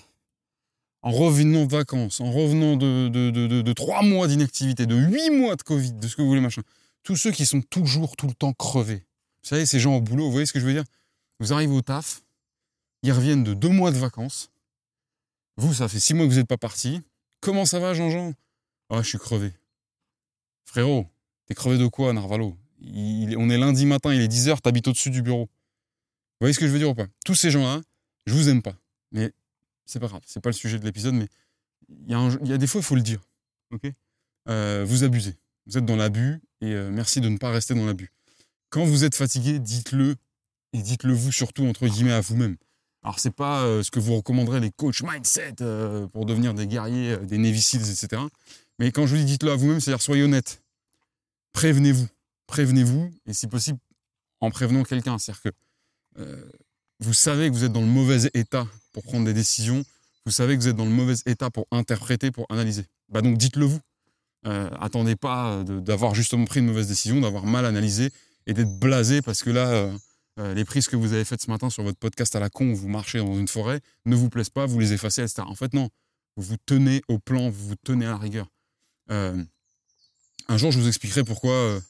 D: en revenant de vacances, en revenant de, de, trois mois d'inactivité, de huit mois de Covid, de ce que vous voulez, machin. Tous ceux qui sont toujours, tout le temps crevés. Vous savez, ces gens au boulot, vous voyez ce que je veux dire? Vous arrivez au taf, ils reviennent de deux mois de vacances. Vous, ça fait six mois que vous n'êtes pas parti. Comment ça va, Jean-Jean? Ah, je suis crevé. Frérot, t'es crevé de quoi, Narvalo? On est lundi matin, il est 10h, t'habites au-dessus du bureau. Vous voyez ce que je veux dire ou pas? Tous ces gens-là, je vous aime pas. Mais c'est pas grave, c'est pas le sujet de l'épisode, mais il y, a des fois, il faut le dire. ok? Euh, vous abusez. Vous êtes dans l'abus et euh, merci de ne pas rester dans l'abus. Quand vous êtes fatigué, dites-le et dites-le vous surtout entre guillemets à vous-même. Alors c'est pas euh, ce que vous recommanderez les coachs mindset pour devenir des guerriers, des Navy etc. Mais quand je vous dis dites-le à vous-même, c'est-à-dire soyez honnête. Prévenez-vous. Prévenez-vous, et si possible, en prévenant quelqu'un. C'est-à-dire que euh, vous savez que vous êtes dans le mauvais état pour prendre des décisions, vous savez que vous êtes dans le mauvais état pour interpréter, pour analyser. Bah donc dites-le vous. Euh, attendez pas d'avoir justement pris une mauvaise décision, d'avoir mal analysé et d'être blasé parce que là, euh, euh, les prises que vous avez faites ce matin sur votre podcast à la con où vous marchez dans une forêt ne vous plaisent pas, vous les effacez, etc. En fait, non. Vous vous tenez au plan, vous vous tenez à la rigueur. un jour, je vous expliquerai pourquoi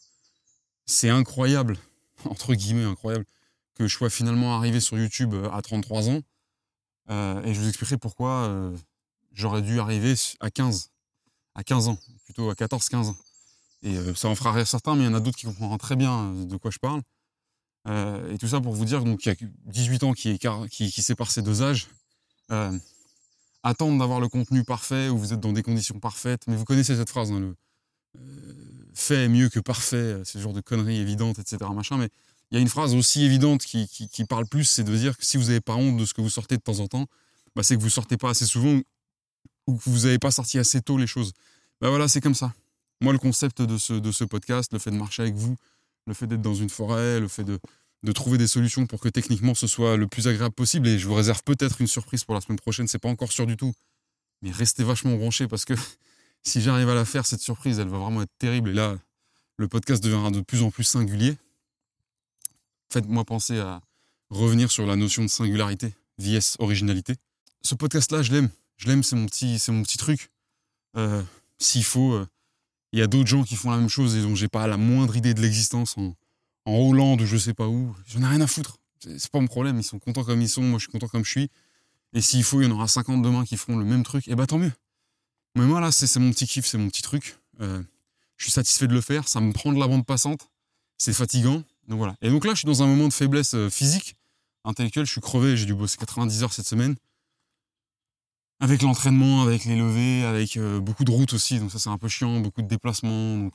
D: c'est incroyable, entre guillemets incroyable, que je sois finalement arrivé sur YouTube à 33 ans. et je vous expliquerai pourquoi j'aurais dû arriver à 15, à 15 ans, plutôt à 14-15 ans. Et euh, ça en fera rire certains, mais il y en a d'autres qui comprendront très bien euh, de quoi je parle. Euh, et tout ça pour vous dire qu'il y a 18 ans qui, séparent ces deux âges. attendre d'avoir le contenu parfait, où vous êtes dans des conditions parfaites. Mais vous connaissez cette phrase, hein, le fait mieux que parfait, ce genre de conneries évidentes, etc. Machin, mais il y a une phrase aussi évidente qui, qui parle plus, c'est de dire que si vous n'avez pas honte de ce que vous sortez de temps en temps, bah c'est que vous sortez pas assez souvent ou que vous n'avez pas sorti assez tôt les choses. Ben voilà, c'est comme ça. Moi, le concept de ce, de ce podcast, le fait de marcher avec vous, le fait d'être dans une forêt, le fait de, de trouver des solutions pour que techniquement ce soit le plus agréable possible. Et je vous réserve peut-être une surprise pour la semaine prochaine, c'est pas encore sûr du tout. Mais restez vachement branchés parce que si j'arrive à la faire, cette surprise, elle va vraiment être terrible. Et là, le podcast deviendra de plus en plus singulier. Faites-moi penser à revenir sur la notion de singularité, vs originalité. Ce podcast-là, je l'aime. Je l'aime, c'est mon petit, truc. Euh, s'il faut, euh, il y a d'autres gens qui font la même chose et dont j'ai pas la moindre idée de l'existence en, Hollande ou je sais pas où. J'en ai rien à foutre. C'est pas mon problème. Ils sont contents comme ils sont. Moi, je suis content comme je suis. Et s'il faut, il y en aura 50 demain qui feront le même truc. Et eh bah tant mieux. Mais moi, là, c'est mon petit kiff, c'est mon petit truc. Euh, je suis satisfait de le faire. Ça me prend de la bande passante. C'est fatigant. Donc voilà. Et donc là, je suis dans un moment de faiblesse physique, intellectuelle. Je suis crevé. J'ai dû bosser 90 heures cette semaine avec l'entraînement, avec les levées, avec euh, beaucoup de routes aussi, donc ça c'est un peu chiant, beaucoup de déplacements. Donc,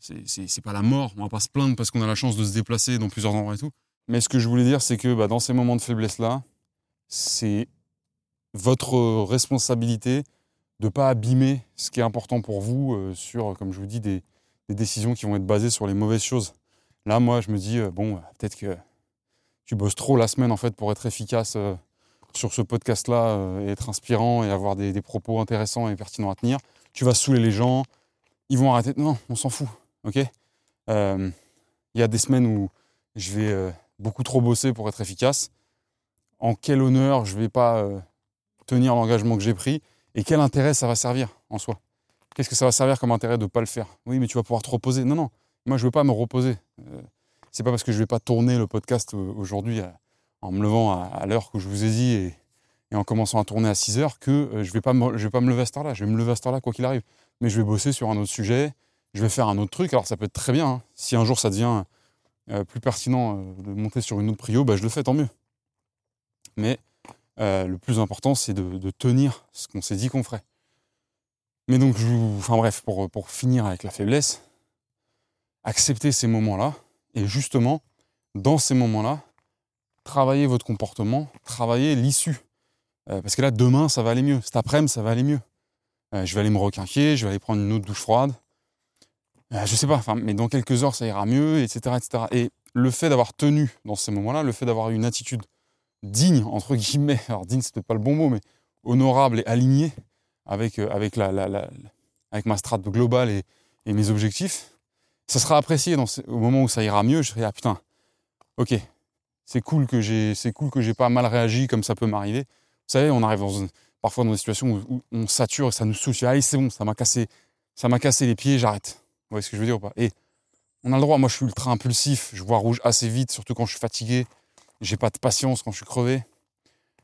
D: c'est pas la mort, on va pas se plaindre parce qu'on a la chance de se déplacer dans plusieurs endroits et tout. Mais ce que je voulais dire, c'est que bah, dans ces moments de faiblesse-là, c'est votre responsabilité de ne pas abîmer ce qui est important pour vous euh, sur, comme je vous dis, des, décisions qui vont être basées sur les mauvaises choses. Là, moi, je me dis, euh, bon, peut-être que tu bosses trop la semaine en fait pour être efficace sur ce podcast-là euh, et être inspirant et avoir des, propos intéressants et pertinents à tenir, tu vas saouler les gens, ils vont arrêter. Non, on s'en fout, ok? Euh, Il y a des semaines où je vais euh, beaucoup trop bosser pour être efficace. En quel honneur je vais pas tenir l'engagement que j'ai pris? Et quel intérêt ça va servir en soi? Qu'est-ce que ça va servir comme intérêt de ne pas le faire? Oui, mais tu vas pouvoir te reposer. Non, non, moi je ne veux pas me reposer. c'est pas parce que je ne vais pas tourner le podcast aujourd'hui en me levant à, l'heure que je vous ai dit et, en commençant à tourner à 6 heures que euh, je ne vais, pas me, lever à cette heure-là. Je vais me lever à cette heure-là quoi qu'il arrive. Mais je vais bosser sur un autre sujet, je vais faire un autre truc. Alors ça peut être très bien. Hein. Si un jour ça devient euh, plus pertinent euh, de monter sur une autre prio, bah, je le fais, tant mieux. Mais le plus important, c'est de, tenir ce qu'on s'est dit qu'on ferait. Mais donc, je enfin bref, pour, pour finir avec la faiblesse, accepter ces moments-là, et justement, dans ces moments-là, travaillez votre comportement, travaillez l'issue. Euh, parce que là, demain, ça va aller mieux. Cet après-midi, ça va aller mieux. Euh, je vais aller me requinquer, je vais aller prendre une autre douche froide. Euh, je sais pas, mais dans quelques heures, ça ira mieux, etc. etc. Et le fait d'avoir tenu dans ces moments-là, le fait d'avoir une attitude digne, entre guillemets, alors digne, c'est peut-être pas le bon mot, mais honorable et alignée avec, avec ma strate globale et, mes objectifs, ça sera apprécié au moment où ça ira mieux. Je serai, ah putain, ok, c'est cool que j'ai c'est cool pas mal réagi comme ça peut m'arriver. Vous savez, on arrive parfois dans des situations où, on sature et ça nous saoule. Allez, c'est bon, ça m'a cassé, ça m'a cassé les pieds, j'arrête. Vous voyez ce que je veux dire ou pas? Et on a le droit. Moi, je suis ultra impulsif. Je vois rouge assez vite, surtout quand je suis fatigué. J'ai pas de patience quand je suis crevé.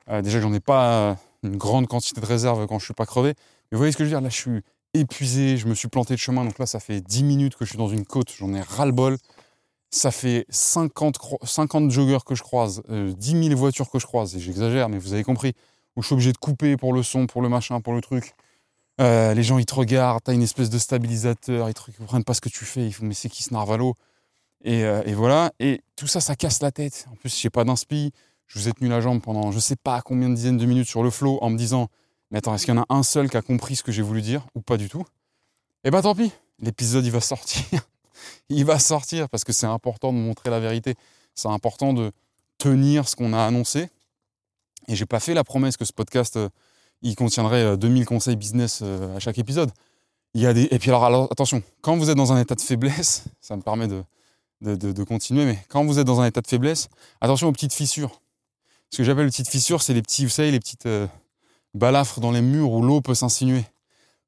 D: Euh, déjà, j'en ai pas une grande quantité de réserve quand je suis pas crevé. Mais vous voyez ce que je veux dire? Là, je suis épuisé. Je me suis planté de chemin. Donc là, ça fait 10 minutes que je suis dans une côte. J'en ai ras le bol ça fait 50, 50 joggers que je croise, 10 euh, 000 voitures que je croise, et j'exagère, mais vous avez compris, où je suis obligé de couper pour le son, pour le machin, pour le truc. Euh, les gens, ils te regardent, t'as une espèce de stabilisateur, ils ne comprennent pas ce que tu fais, ils font, mais c'est qui ce narvalo? Et, euh, et, voilà, et tout ça, ça casse la tête. En plus, j'ai pas d'inspi, je vous ai tenu la jambe pendant je sais pas combien de dizaines de minutes sur le flow en me disant, mais attends, est-ce qu'il y en a un seul qui a compris ce que j'ai voulu dire, ou pas du tout? Eh ben tant pis, l'épisode il va sortir. il va sortir parce que c'est important de montrer la vérité. C'est important de tenir ce qu'on a annoncé. Et j'ai pas fait la promesse que ce podcast euh, il contiendrait 2000 euh, conseils business à chaque épisode. Il y a des... Et puis alors, attention, quand vous êtes dans un état de faiblesse, ça me permet de, de, continuer, mais quand vous êtes dans un état de faiblesse, attention aux petites fissures. Ce que j'appelle les petites fissures, c'est les petits, vous savez, les petites balafres dans les murs où l'eau peut s'insinuer.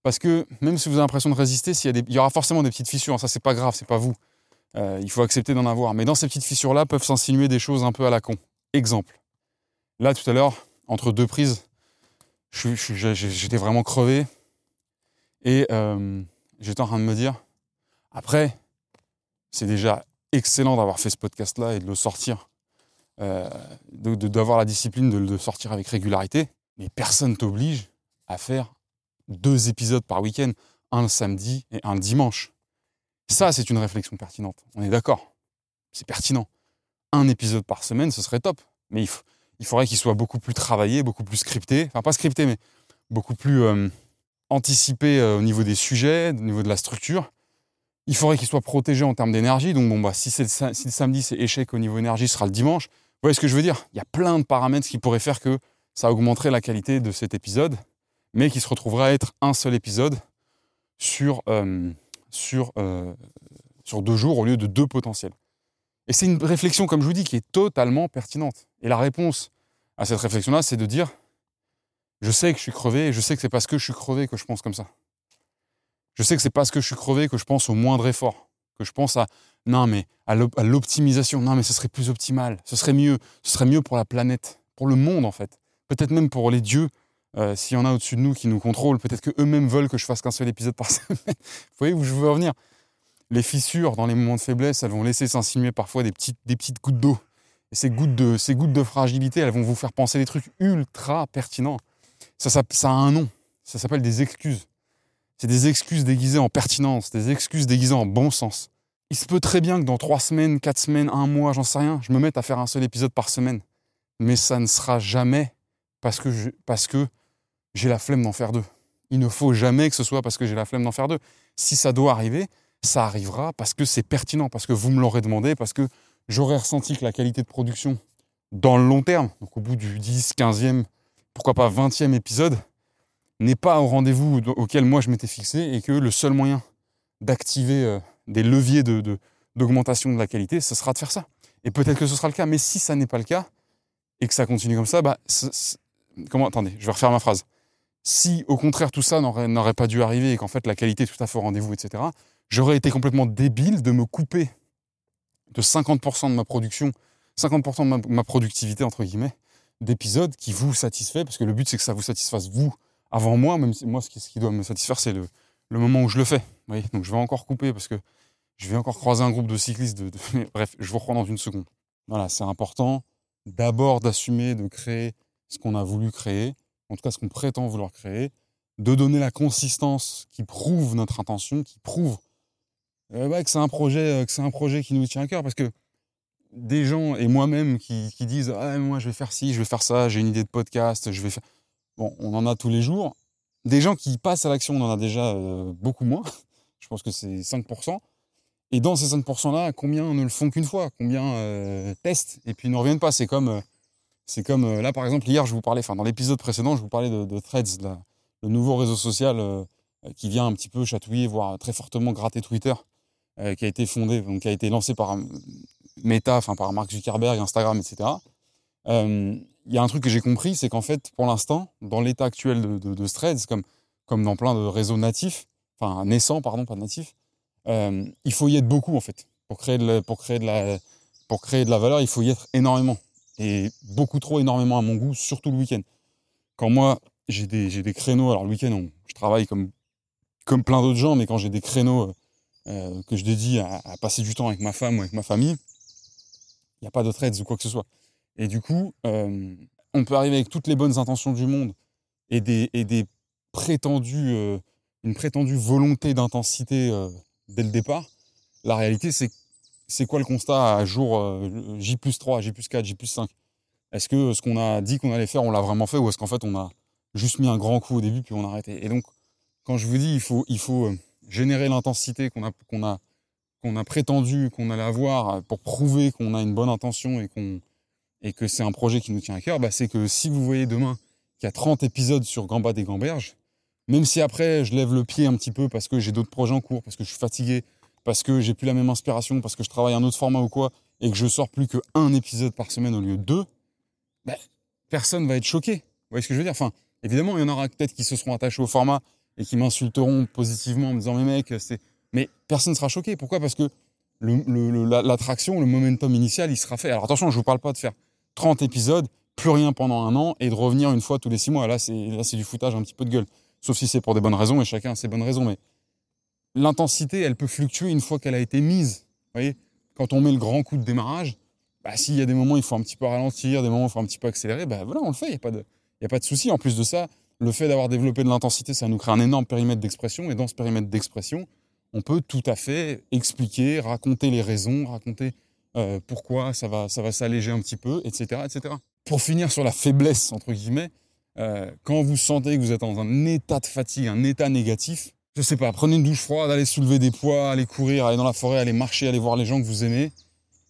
D: Parce que même si vous avez l'impression de résister, il y, aura forcément des petites fissures. Ça, c'est pas grave, c'est pas vous. Euh, il faut accepter d'en avoir. Mais dans ces petites fissures-là peuvent s'insinuer des choses un peu à la con. Exemple. Là, tout à l'heure, entre deux prises, j'étais vraiment crevé. Et euh, j'étais en train de me dire, après, c'est déjà excellent d'avoir fait ce podcast-là et de le sortir, euh, d'avoir la discipline de le sortir avec régularité. Mais personne t'oblige à faire deux épisodes par week-end, un le samedi et un le dimanche. Ça, c'est une réflexion pertinente. On est d'accord. C'est pertinent. Un épisode par semaine, ce serait top. Mais il, faudrait qu'il soit beaucoup plus travaillé, beaucoup plus scripté. Enfin, pas scripté, mais beaucoup plus euh, anticipé euh, au niveau des sujets, au niveau de la structure. Il faudrait qu'il soit protégé en termes d'énergie. Donc, bon, bah, si, le, samedi, c'est échec au niveau énergie, ce sera le dimanche. Vous voyez ce que je veux dire? Il y a plein de paramètres qui pourraient faire que ça augmenterait la qualité de cet épisode mais qui se retrouvera à être un seul épisode sur, euh, euh, sur deux jours au lieu de deux potentiels. Et c'est une réflexion, comme je vous dis, qui est totalement pertinente. Et la réponse à cette réflexion-là, c'est de dire, je sais que je suis crevé, et je sais que c'est parce que je suis crevé que je pense comme ça. Je sais que c'est parce que je suis crevé que je pense au moindre effort, que je pense à, non mais à l'optimisation, non mais ce serait plus optimal, ce serait mieux, ce serait mieux pour la planète, pour le monde en fait, peut-être même pour les dieux, euh, s'il y en a au-dessus de nous qui nous contrôlent, peut-être qu'eux-mêmes veulent que je fasse qu'un seul épisode par semaine. Vous voyez où je veux revenir Les fissures, dans les moments de faiblesse, elles vont laisser s'insinuer parfois des petites, des petites gouttes d'eau. Et ces gouttes, de, ces gouttes de fragilité, elles vont vous faire penser des trucs ultra pertinents. Ça, ça a un nom. Ça s'appelle des excuses. C'est des excuses déguisées en pertinence, des excuses déguisées en bon sens. Il se peut très bien que dans trois semaines, quatre semaines, un mois, j'en sais rien, je me mette à faire un seul épisode par semaine. Mais ça ne sera jamais parce que, j'ai la flemme d'en faire deux. Il ne faut jamais que ce soit parce que j'ai la flemme d'en faire deux. Si ça doit arriver, ça arrivera parce que c'est pertinent, parce que vous me l'aurez demandé, parce que j'aurais ressenti que la qualité de production dans le long terme, donc au bout du 10, 15e, pourquoi pas 20e épisode, n'est pas au rendez-vous auquel moi je m'étais fixé et que le seul moyen d'activer euh, des leviers d'augmentation de, la qualité, ce sera de faire ça. Et peut-être que ce sera le cas, mais si ça n'est pas le cas et que ça continue comme ça, bah, comment, attendez, je vais refaire ma phrase si au contraire tout ça n'aurait pas dû arriver et qu'en fait la qualité est tout à fait au rendez-vous, etc., j'aurais été complètement débile de me couper de 50% de ma production, 50% de ma, productivité, entre guillemets, d'épisodes qui vous satisfait, parce que le but c'est que ça vous satisfasse vous avant moi, même moi ce qui, doit me satisfaire c'est le, moment où je le fais. Donc je vais encore couper parce que je vais encore croiser un groupe de cyclistes. Bref, je vous reprends dans une seconde. Voilà, c'est important d'abord d'assumer, de créer ce qu'on a voulu créer, en tout cas ce qu'on prétend vouloir créer, de donner la consistance qui prouve notre intention, qui prouve euh, que c'est un projet, euh, que c'est un projet qui nous tient à cœur, parce que des gens et moi-même qui, disent ah, moi je vais faire ci, je vais faire ça, j'ai une idée de podcast, je vais faire bon, on en a tous les jours. Des gens qui passent à l'action, on en a déjà euh, beaucoup moins. je pense que c'est 5%. Et dans ces 5% là, combien ne le font qu'une fois? Combien testent? Et puis ne reviennent pas C'est comme euh, là, par exemple, hier, je vous parlais, enfin, dans l'épisode précédent, je vous parlais de, Threads, le nouveau réseau social euh, qui vient un petit peu chatouiller, voire très fortement gratter Twitter, euh, qui a été fondé, donc qui a été lancé par Meta, enfin, par Mark Zuckerberg, Instagram, etc. Il y a un truc que j'ai compris, c'est qu'en fait, pour l'instant, dans l'état actuel de, Threads, comme, comme dans plein de réseaux natifs, enfin, naissants, pardon, pas natifs, il faut y être beaucoup, en fait. Pour créer, de pour, créer de la, pour créer de la valeur, il faut y être énormément et beaucoup trop énormément à mon goût, surtout le week-end. Quand moi, j'ai des, des, créneaux, alors le week-end, je travaille comme, comme plein d'autres gens, mais quand j'ai des créneaux euh, que je dédie à, passer du temps avec ma femme ou avec ma famille, il n'y a pas de trades ou quoi que ce soit. Et du coup, euh, on peut arriver avec toutes les bonnes intentions du monde et des, et des prétendus, euh, une prétendue volonté d'intensité dès le départ. La réalité, c'est c'est quoi le constat à jour euh, J plus 3, J plus 4, J plus 5 Est-ce que ce qu'on a dit qu'on allait faire, on l'a vraiment fait ou est-ce qu'en fait on a juste mis un grand coup au début puis on a arrêté? Et donc, quand je vous dis il faut, il faut, générer l'intensité qu'on a, qu'on a, qu'on a prétendu qu'on allait avoir pour prouver qu'on a une bonne intention et, qu'on, et que c'est un projet qui nous tient à cœur, bah, c'est que si vous voyez demain qu'il y a 30 épisodes sur Gambad et Gamberge, même si après je lève le pied un petit peu parce que j'ai d'autres projets en cours, parce que je suis fatigué, parce que j'ai plus la même inspiration, parce que je travaille un autre format ou quoi, et que je sors plus que un épisode par semaine au lieu de deux, bah, personne va être choqué. Vous voyez ce que je veux dire? Enfin, évidemment, il y en aura peut-être qui se seront attachés au format et qui m'insulteront positivement en me disant mais mec. Mais personne ne sera choqué. Pourquoi? Parce que l'attraction, le, momentum initial, il sera fait. Alors attention, je vous parle pas de faire 30 épisodes, plus rien pendant un an et de revenir une fois tous les six mois. Là, c'est du foutage un petit peu de gueule. Sauf si c'est pour des bonnes raisons et chacun a ses bonnes raisons. Mais l'intensité, elle peut fluctuer une fois qu'elle a été mise. Voyez Quand on met le grand coup de démarrage, bah, s'il y a des moments où il faut un petit peu ralentir, des moments où il faut un petit peu accélérer, bah voilà, on le fait. Il n'y a pas de, il a pas de souci. En plus de ça, le fait d'avoir développé de l'intensité, ça nous crée un énorme périmètre d'expression. Et dans ce périmètre d'expression, on peut tout à fait expliquer, raconter les raisons, raconter euh, pourquoi ça va, ça va s'alléger un petit peu, etc., etc. Pour finir sur la faiblesse, entre guillemets, euh, quand vous sentez que vous êtes dans un état de fatigue, un état négatif, je sais pas, prenez une douche froide, allez soulever des poids, allez courir, allez dans la forêt, allez marcher, allez voir les gens que vous aimez.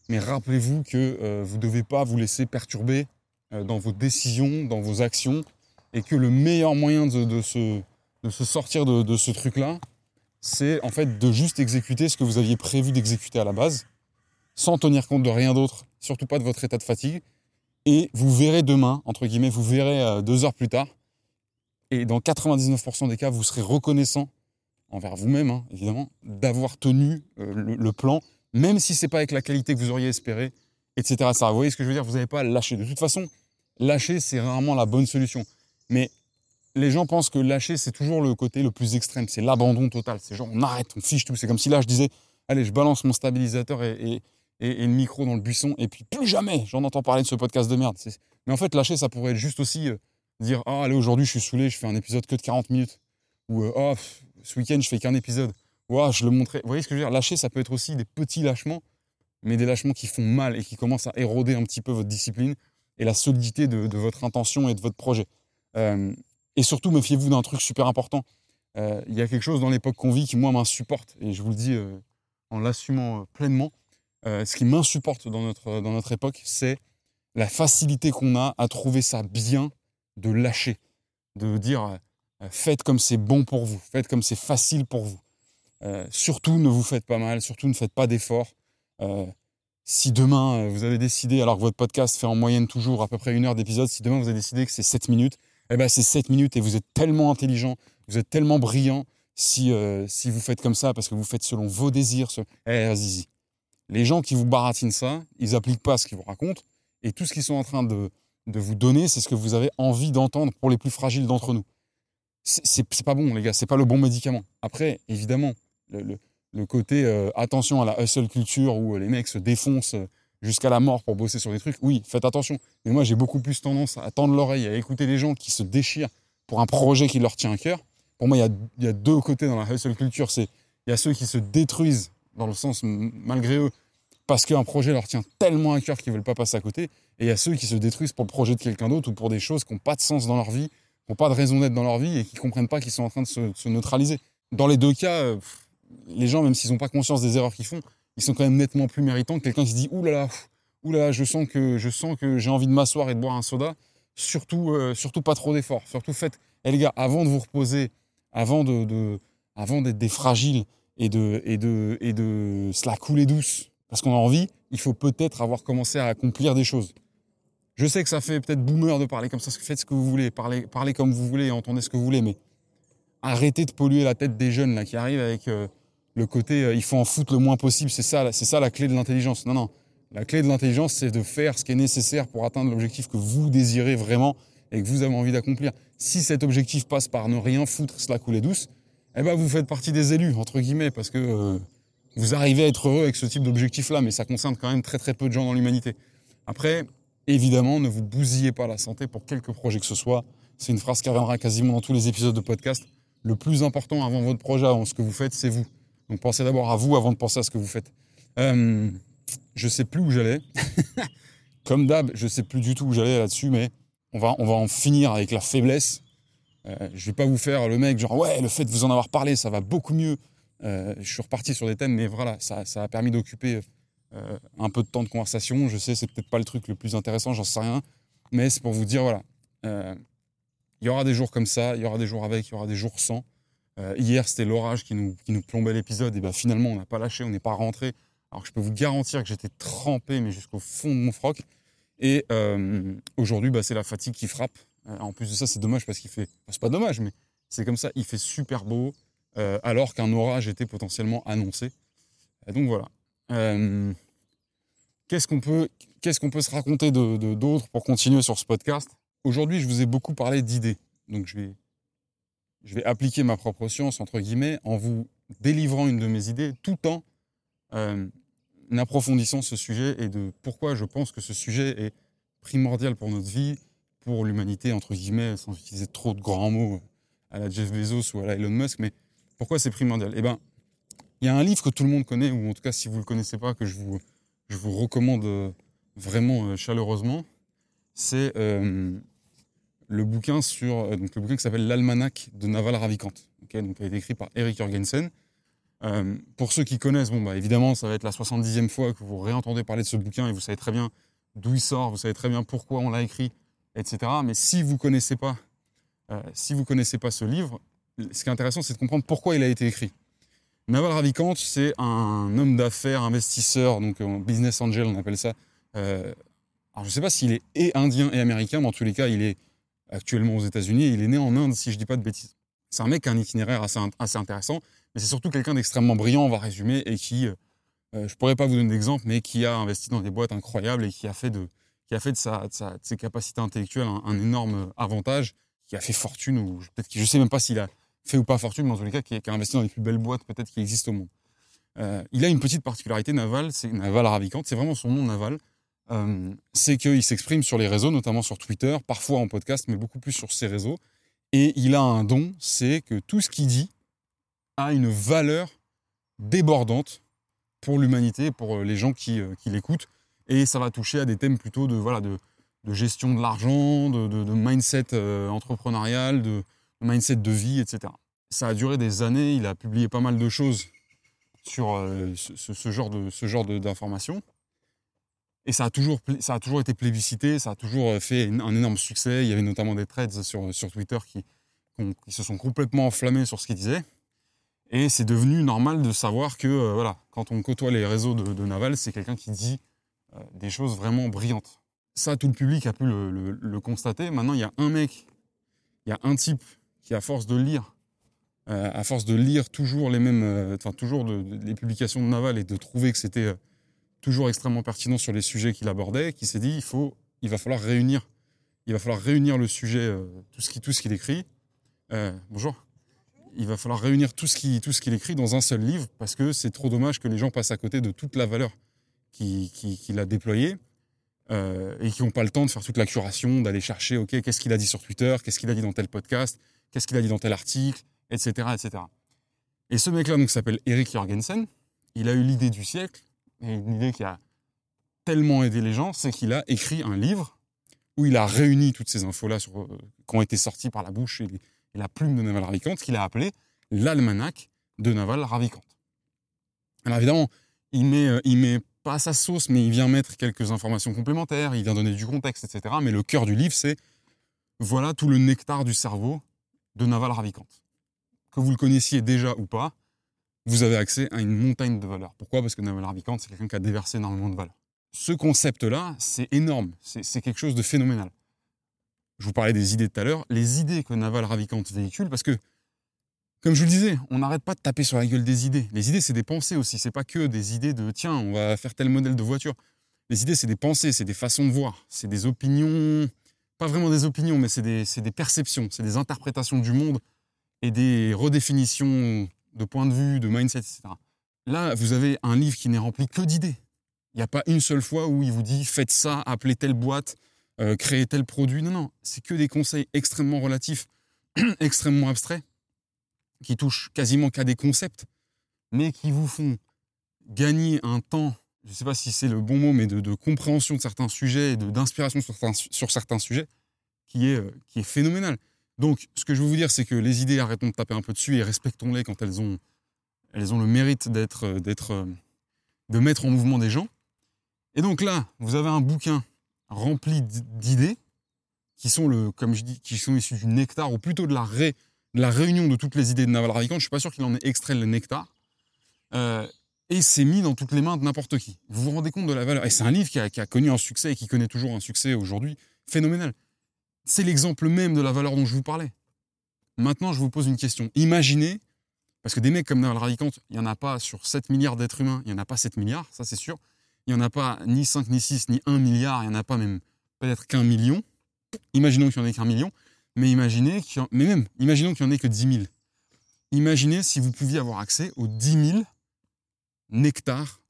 D: Mais rappelez-vous que euh, vous ne devez pas vous laisser perturber dans vos décisions, dans vos actions, et que le meilleur moyen de, se, sortir de, ce truc-là, c'est en fait de juste exécuter ce que vous aviez prévu d'exécuter à la base, sans tenir compte de rien d'autre, surtout pas de votre état de fatigue. Et vous verrez demain, entre guillemets, vous verrez euh, deux heures plus tard, et dans 99% des cas, vous serez reconnaissant envers vous-même, hein, évidemment, d'avoir tenu euh, le, plan, même si c'est pas avec la qualité que vous auriez espéré, etc. Vous voyez ce que je veux dire? Vous n'avez pas à lâcher. De toute façon, lâcher, c'est rarement la bonne solution. Mais les gens pensent que lâcher, c'est toujours le côté le plus extrême. C'est l'abandon total. C'est genre, on arrête, on fiche tout. C'est comme si là, je disais, allez, je balance mon stabilisateur et, le micro dans le buisson, et puis plus jamais j'en entends parler de ce podcast de merde. Mais en fait, lâcher, ça pourrait être juste aussi euh, dire, ah, allez, aujourd'hui, je suis saoulé, je fais un épisode que de 40 minutes. Ou, oh, ce week-end, je fais qu'un épisode. Ou, ah, je le montrais. Vous voyez ce que je veux dire? Lâcher, ça peut être aussi des petits lâchements, mais des lâchements qui font mal et qui commencent à éroder un petit peu votre discipline et la solidité de votre intention et de votre projet. Euh, et surtout, méfiez-vous d'un truc super important. Il y a quelque chose dans l'époque qu'on vit qui, moi, m'insupporte. Et je vous le dis en l'assumant pleinement. Ce qui m'insupporte dans notre, dans notre époque, c'est la facilité qu'on a à trouver ça bien de lâcher. De dire faites comme c'est bon pour vous, faites comme c'est facile pour vous. surtout, ne vous faites pas mal, surtout, ne faites pas d'efforts. si demain, vous avez décidé, alors que votre podcast fait en moyenne toujours à peu près une heure d'épisode, si demain vous avez décidé que c'est 7 minutes, eh ben, c'est 7 minutes et vous êtes tellement intelligent, vous êtes tellement brillant si, euh, si vous faites comme ça parce que vous faites selon vos désirs. Eh, Zizi. Les gens qui vous baratinent ça, ils n'appliquent pas ce qu'ils vous racontent et tout ce qu'ils sont en train de, vous donner, c'est ce que vous avez envie d'entendre pour les plus fragiles d'entre nous. C'est pas bon, les gars, c'est pas le bon médicament. Après, évidemment, le, côté euh, attention à la hustle culture où les mecs se défoncent euh, jusqu'à la mort pour bosser sur des trucs, oui, faites attention. Mais moi, j'ai beaucoup plus tendance à tendre l'oreille, à écouter des gens qui se déchirent pour un projet qui leur tient à cœur. Pour moi, il y a, deux côtés dans la hustle culture. C'est il y a ceux qui se détruisent dans le sens malgré eux parce qu'un projet leur tient tellement à cœur qu'ils veulent pas passer à côté. Et il y a ceux qui se détruisent pour le projet de quelqu'un d'autre ou pour des choses qui n'ont pas de sens dans leur vie, qui n'ont pas de raison d'être dans leur vie et qui comprennent pas qu'ils sont en train de se, neutraliser. Dans les deux cas, euh, les gens, même s'ils n'ont pas conscience des erreurs qu'ils font, ils sont quand même nettement plus méritants que quelqu'un qui se dit ouh là, je sens que, je sens que j'ai envie de m'asseoir et de boire un soda. Surtout, euh, surtout pas trop d'efforts. Surtout faites, eh les gars, avant de vous reposer, avant de, avant d'être des fragiles et de, et de, et de se la couler douce, parce qu'on a envie, il faut peut-être avoir commencé à accomplir des choses. Je sais que ça fait peut-être boomer de parler comme ça, faites ce que vous voulez, parlez, parlez comme vous voulez, entendez ce que vous voulez, mais arrêtez de polluer la tête des jeunes là qui arrivent avec euh, le côté euh, il faut en foutre le moins possible, c'est ça, c'est ça la clé de l'intelligence. Non, non. La clé de l'intelligence, c'est de faire ce qui est nécessaire pour atteindre l'objectif que vous désirez vraiment et que vous avez envie d'accomplir. Si cet objectif passe par ne rien foutre, cela couler douce, eh ben vous faites partie des élus, entre guillemets, parce que euh, vous arrivez à être heureux avec ce type d'objectif-là, mais ça concerne quand même très très peu de gens dans l'humanité. Après, évidemment, ne vous bousillez pas la santé pour quelque projet que ce soit. C'est une phrase qui reviendra quasiment dans tous les épisodes de podcast. Le plus important avant votre projet, avant ce que vous faites, c'est vous. Donc pensez d'abord à vous avant de penser à ce que vous faites. Euh, je sais plus où j'allais. Comme d'hab, je sais plus du tout où j'allais là-dessus, mais on va, on va en finir avec la faiblesse. Euh, je vais pas vous faire le mec genre ouais, le fait de vous en avoir parlé, ça va beaucoup mieux. je suis reparti sur des thèmes, mais voilà, ça, a permis d'occuper un peu de temps de conversation. Je sais, c'est peut-être pas le truc le plus intéressant, j'en sais rien, mais c'est pour vous dire, voilà, il y aura des jours comme ça, il y aura des jours avec, il y aura des jours sans. hier, c'était l'orage qui nous, plombait l'épisode, et ben finalement, on n'a pas lâché, on n'est pas rentré. Alors je peux vous garantir que j'étais trempé, mais jusqu'au fond de mon froc. Et aujourd'hui, bah, c'est la fatigue qui frappe. En plus de ça, c'est dommage parce qu'il fait. c'est pas dommage, mais c'est comme ça. Il fait super beau, alors qu'un orage était potentiellement annoncé. donc voilà. qu'est-ce qu'on peut, peut se raconter de, pour continuer sur ce podcast? Aujourd'hui, je vous ai beaucoup parlé d'idées. Donc je vais, je vais appliquer ma propre science, entre guillemets, en vous délivrant une de mes idées, tout en approfondissant ce sujet et de pourquoi je pense que ce sujet est primordial pour notre vie, pour l'humanité, entre guillemets, sans utiliser trop de grands mots à la Jeff Bezos ou à la Elon Musk, mais pourquoi c'est primordial? Eh bien, il y a un livre que tout le monde connaît, ou en tout cas si vous ne le connaissez pas, que je vous, je vous recommande euh, vraiment euh, chaleureusement, c'est euh, le bouquin sur donc le bouquin qui s'appelle L'Almanach de Naval Ravikant, okay donc, qui a été écrit par Eric Jorgensen. Euh, pour ceux qui connaissent, bon, bah, évidemment, ça va être la 70e fois que vous réentendez parler de ce bouquin et vous savez très bien d'où il sort, vous savez très bien pourquoi on l'a écrit, etc. Mais si vous connaissez pas, euh, si vous connaissez pas ce livre, ce qui est intéressant, c'est de comprendre pourquoi il a été écrit. Naval Ravikant, c'est un homme d'affaires, investisseur, donc un business angel, on appelle ça. Euh, alors je ne sais pas s'il est indien et américain, mais en tous les cas, il est actuellement aux États-Unis. Il est né en Inde, si je dis pas de bêtises. C'est un mec qui a un itinéraire assez, intéressant mais c'est surtout quelqu'un d'extrêmement brillant, on va résumer, et qui, euh, euh, je pourrais pas vous donner d'exemple, mais qui a investi dans des boîtes incroyables et qui a fait de, qui a fait de, sa, ses capacités intellectuelles un, énorme avantage, qui a fait fortune, ou peut-être je sais même pas s'il a fait ou pas fortune, mais en tous les cas, qui, a investi dans les plus belles boîtes peut-être qui existent au monde. Euh, il a une petite particularité, Naval, c'est Naval Ravikant, c'est vraiment son nom, Naval. c'est qu'il s'exprime sur les réseaux, notamment sur Twitter, parfois en podcast, mais beaucoup plus sur ses réseaux. Et il a un don, c'est que tout ce qu'il dit, a une valeur débordante pour l'humanité, pour euh, les gens qui, euh, qui l'écoutent. Et ça va toucher à des thèmes plutôt de, voilà, de, de gestion de l'argent, de, de, mindset euh, entrepreneurial, de, mindset de vie, etc. Ça a duré des années, il a publié pas mal de choses sur ce, ce, genre de ce genre d'informations. Et ça a, toujours, ça a toujours été plébiscité, ça a toujours fait un énorme succès. Il y avait notamment des threads sur, sur Twitter qui, qui se sont complètement enflammés sur ce qu'il disait. Et c'est devenu normal de savoir que euh, voilà, quand on côtoie les réseaux de, Naval, c'est quelqu'un qui dit euh, des choses vraiment brillantes. Ça, tout le public a pu le, constater. Maintenant, il y a un mec, il y a un type qui, à force de lire, euh, à force de lire toujours les mêmes, enfin toujours les publications de Naval et de trouver que c'était toujours extrêmement pertinent sur les sujets qu'il abordait, qui s'est dit il faut, il va falloir réunir, il va falloir réunir le sujet, tout ce qu'il écrit. bonjour il va falloir réunir tout ce qu'il écrit dans un seul livre parce que c'est trop dommage que les gens passent à côté de toute la valeur qu'il a déployée euh, et qui n'ont pas le temps de faire toute la curation, d'aller chercher, ok, qu'est-ce qu'il a dit sur Twitter, qu'est-ce qu'il a dit dans tel podcast, qu'est-ce qu'il a dit dans tel article, etc., etc. Et ce mec-là, donc, s'appelle Eric Jorgensen. Il a eu l'idée du siècle, et une idée qui a tellement aidé les gens, c'est qu'il a écrit un livre où il a réuni toutes ces infos-là euh, qui ont été sorties par la bouche et la plume de Naval Ravikant, qu'il a appelé l'almanach de Naval Ravikant. Alors évidemment, il met, euh, il met pas sa sauce, mais il vient mettre quelques informations complémentaires, il vient donner du contexte, etc. Mais le cœur du livre, c'est voilà tout le nectar du cerveau de Naval Ravikant. Que vous le connaissiez déjà ou pas, vous avez accès à une montagne de valeurs. Pourquoi? Parce que Naval Ravikant, c'est quelqu'un qui a déversé énormément de valeurs. Ce concept-là, c'est énorme, c'est quelque chose de phénoménal je vous parlais des idées tout à l'heure, les idées que Naval Ravikant véhicule, parce que, comme je vous le disais, on n'arrête pas de taper sur la gueule des idées. Les idées, c'est des pensées aussi, c'est pas que des idées de tiens, on va faire tel modèle de voiture. Les idées, c'est des pensées, c'est des façons de voir, c'est des opinions, pas vraiment des opinions, mais c'est des, des, perceptions, c'est des interprétations du monde et des redéfinitions de points de vue, de mindset, etc. Là, vous avez un livre qui n'est rempli que d'idées. Il n'y a pas une seule fois où il vous dit faites ça, appelez telle boîte, euh, créer tel produit. Non, non, c'est que des conseils extrêmement relatifs, extrêmement abstraits, qui touchent quasiment qu'à des concepts, mais qui vous font gagner un temps, je ne sais pas si c'est le bon mot, mais de, compréhension de certains sujets et d'inspiration sur certains, sujets, qui est, euh, qui est phénoménal. Donc, ce que je veux vous dire, c'est que les idées, arrêtons de taper un peu dessus et respectons-les quand elles ont, elles ont le mérite d'être, d'être, de mettre en mouvement des gens. Et donc là, vous avez un bouquin rempli d'idées qui sont le, comme je dis, qui sont issues du nectar ou plutôt de la, ré, de la réunion de toutes les idées de Naval Ravikant. Je suis pas sûr qu'il en ait extrait le nectar. Euh, et c'est mis dans toutes les mains de n'importe qui. Vous vous rendez compte de la valeur Et c'est un livre qui a, qui a, connu un succès et qui connaît toujours un succès aujourd'hui phénoménal. C'est l'exemple même de la valeur dont je vous parlais. Maintenant, je vous pose une question. Imaginez, parce que des mecs comme Naval Ravikant, il n'y en a pas sur 7 milliards d'êtres humains, il n'y en a pas 7 milliards, ça c'est sûr. Il n'y en a pas ni 5, ni 6, ni 1 milliard, il n'y en a pas même peut-être qu'un million. Imaginons qu'il n'y en ait qu'un million, mais imaginez qu'il mais même, imaginons qu'il n'y en ait que 10 000. Imaginez si vous pouviez avoir accès aux 10 000 nectars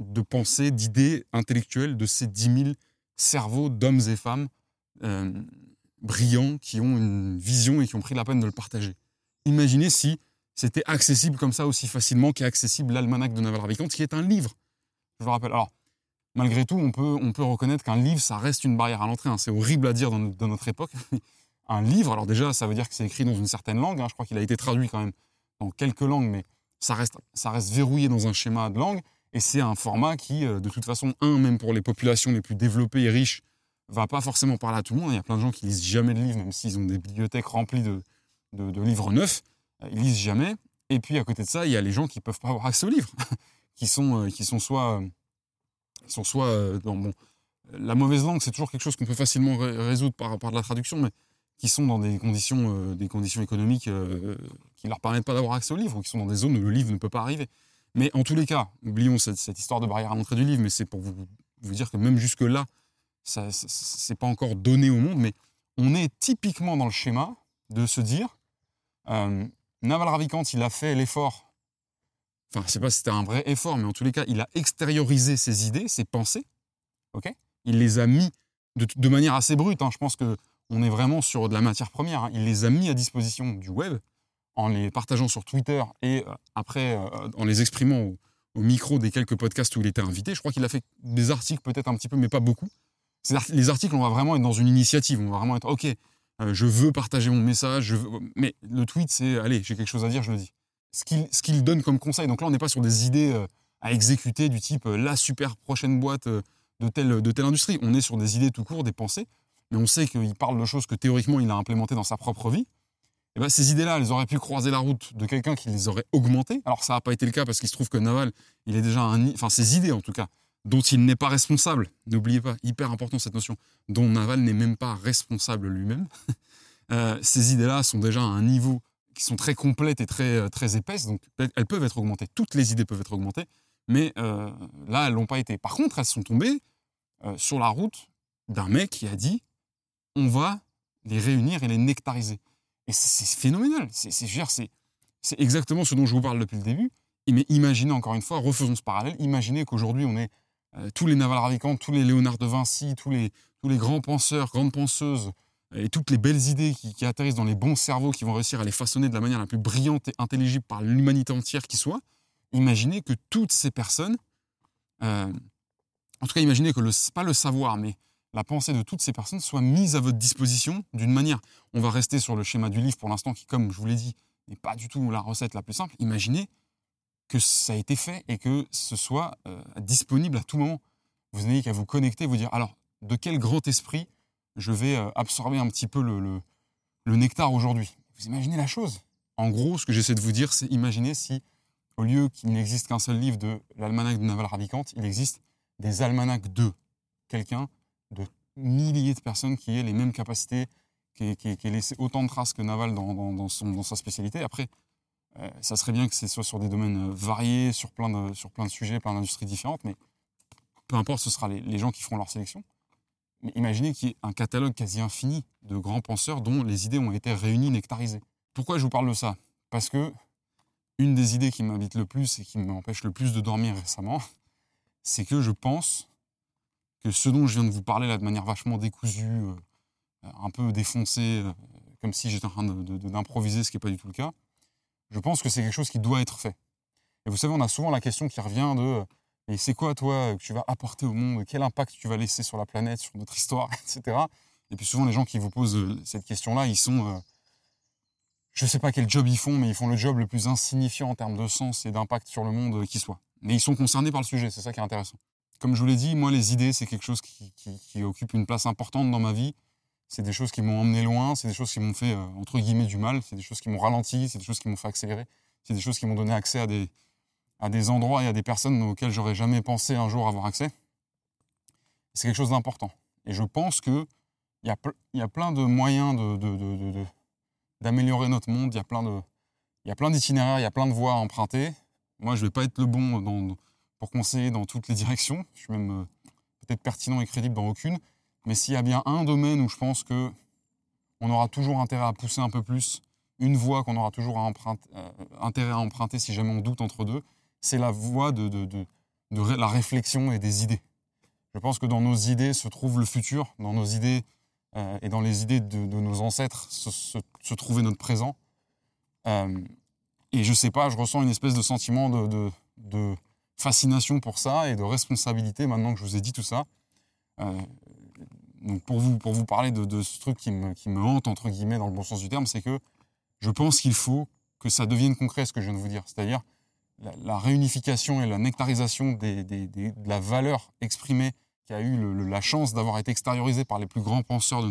D: de pensées, d'idées intellectuelles de ces 10 000 cerveaux d'hommes et femmes euh, brillants qui ont une vision et qui ont pris la peine de le partager. Imaginez si c'était accessible comme ça aussi facilement qu'est accessible l'almanach de Naval Ravikant, qui est un livre. Je vous rappelle. Alors, malgré tout, on peut, on peut reconnaître qu'un livre, ça reste une barrière à l'entrée. Hein. C'est horrible à dire dans, notre époque. un livre, alors déjà, ça veut dire que c'est écrit dans une certaine langue. Hein. Je crois qu'il a été traduit quand même dans quelques langues, mais ça reste, ça reste verrouillé dans un schéma de langue. Et c'est un format qui, euh, de toute façon, un, même pour les populations les plus développées et riches, va pas forcément parler à tout le monde. Il y a plein de gens qui lisent jamais de livres, même s'ils ont des bibliothèques remplies de, de, livres neufs. Euh, ils lisent jamais. Et puis, à côté de ça, il y a les gens qui peuvent pas avoir accès aux livres, qui sont, euh, qui sont soit sont soit dans bon, la mauvaise langue, c'est toujours quelque chose qu'on peut facilement résoudre par, par de la traduction, mais qui sont dans des conditions, euh, des conditions économiques euh, qui leur permettent pas d'avoir accès au livre, ou qui sont dans des zones où le livre ne peut pas arriver. Mais en tous les cas, oublions cette, cette histoire de barrière à l'entrée du livre, mais c'est pour vous, vous, dire que même jusque-là, ça, c'est pas encore donné au monde, mais on est typiquement dans le schéma de se dire, Naval Ravikant, il a fait l'effort enfin, je sais pas si c'était un vrai effort, mais en tous les cas, il a extériorisé ses idées, ses pensées. ok? Il les a mis de, manière assez brute. Hein. je pense que on est vraiment sur de la matière première. Hein. Il les a mis à disposition du web en les partageant sur Twitter et euh, après euh, en les exprimant au, micro des quelques podcasts où il était invité. Je crois qu'il a fait des articles peut-être un petit peu, mais pas beaucoup. Les articles, on va vraiment être dans une initiative. On va vraiment être OK. Euh, je veux partager mon message. Mais le tweet, c'est allez, j'ai quelque chose à dire, je le dis ce qu'il donne comme conseil. Donc là, on n'est pas sur des idées à exécuter du type la super prochaine boîte de telle, de telle industrie. On est sur des idées tout court, des pensées, mais on sait qu'il parle de choses que théoriquement il a implémentées dans sa propre vie. Et ben, ces idées-là, elles auraient pu croiser la route de quelqu'un qui les aurait augmentées. Alors ça n'a pas été le cas parce qu'il se trouve que Naval, il est déjà un... Enfin, ces idées en tout cas, dont il n'est pas responsable. N'oubliez pas, hyper important cette notion, dont Naval n'est même pas responsable lui-même. ces idées-là sont déjà à un niveau qui sont très complètes et très, euh, très épaisses, donc elles peuvent être augmentées. Toutes les idées peuvent être augmentées, mais euh, là, elles l'ont pas été. Par contre, elles sont tombées euh, sur la route d'un mec qui a dit on va les réunir et les nectariser. Et c'est phénoménal. C'est exactement ce dont je vous parle depuis le début. Mais imaginez encore une fois, refaisons ce parallèle. Imaginez qu'aujourd'hui on est tous les Naval Ravikant, tous les Léonard de Vinci, tous les, grands penseurs, grandes penseuses, et toutes les belles idées qui, atterrissent dans les bons cerveaux qui vont réussir à les façonner de la manière la plus brillante et intelligible par l'humanité entière qui soit, imaginez que toutes ces personnes, euh, en tout cas imaginez que pas le savoir, mais la pensée de toutes ces personnes soit mise à votre disposition d'une manière, on va rester sur le schéma du livre pour l'instant qui, comme je vous l'ai dit, n'est pas du tout la recette la plus simple, imaginez que ça a été fait et que ce soit euh, disponible à tout moment. Vous n'avez qu'à vous connecter, vous dire, alors, de quel grand esprit je vais euh, absorber un petit peu le, nectar aujourd'hui? Vous imaginez la chose? En gros, ce que j'essaie de vous dire, c'est imaginer si, au lieu qu'il n'existe qu'un seul livre de l'almanach de Naval Ravikant, il existe des almanachs de quelqu'un, de milliers de personnes qui aient les mêmes capacités, qui ait, laissé autant de traces que Naval dans, sa spécialité. Après, euh, ça serait bien que ce soit sur des domaines euh, variés, sur plein de, sur plein sujets, plein d'industries différentes, mais peu importe, ce sera les gens qui feront leur sélection. Mais imaginez qu'il y ait un catalogue quasi infini de grands penseurs dont les idées ont été réunies, nectarisées. Pourquoi je vous parle de ça? Parce que une des idées qui m'habite le plus et qui m'empêche le plus de dormir récemment, c'est que je pense que ce dont je viens de vous parler là de manière vachement décousue, euh, un peu défoncée, euh, comme si j'étais en train d'improviser, ce qui n'est pas du tout le cas, je pense que c'est quelque chose qui doit être fait. Et vous savez, on a souvent la question qui revient de et c'est quoi, toi, que tu vas apporter au monde? Quel impact tu vas laisser sur la planète, sur notre histoire, etc. Et puis souvent, les gens qui vous posent euh, cette question-là, ils sont. Euh, je ne sais pas quel job ils font, mais ils font le job le plus insignifiant en termes de sens et d'impact sur le monde qui soit. Mais ils sont concernés par le sujet, c'est ça qui est intéressant. Comme je vous l'ai dit, moi, les idées, c'est quelque chose qui, occupe une place importante dans ma vie. C'est des choses qui m'ont emmené loin, c'est des choses qui m'ont fait, euh, entre guillemets, du mal, c'est des choses qui m'ont ralenti, c'est des choses qui m'ont fait accélérer, c'est des choses qui m'ont donné accès à des, à des endroits et à des personnes auxquelles j'aurais jamais pensé un jour avoir accès. C'est quelque chose d'important. Et je pense qu'il y, a, y a plein de moyens d'améliorer de, de, notre monde, il y a plein d'itinéraires, il y a plein de voies à emprunter. Moi, je ne vais pas être le bon dans, pour conseiller dans toutes les directions. Je suis même euh, peut-être pertinent et crédible dans aucune. Mais s'il y a bien un domaine où je pense que on aura toujours intérêt à pousser un peu plus, une voie qu'on aura toujours euh, intérêt à emprunter si jamais on doute entre deux, c'est la voie de, la réflexion et des idées. Je pense que dans nos idées se trouve le futur, dans nos idées euh, et dans les idées de, nos ancêtres se, trouvait notre présent. et je sais pas, je ressens une espèce de sentiment de, fascination pour ça et de responsabilité maintenant que je vous ai dit tout ça. Euh, donc pour vous, pour vous parler de, ce truc qui me, qui me, hante, entre guillemets, dans le bon sens du terme, c'est que je pense qu'il faut que ça devienne concret, ce que je viens de vous dire. C'est-à-dire la, réunification et la nectarisation des, de la valeur exprimée qui a eu la chance d'avoir été extériorisée par les plus grands penseurs de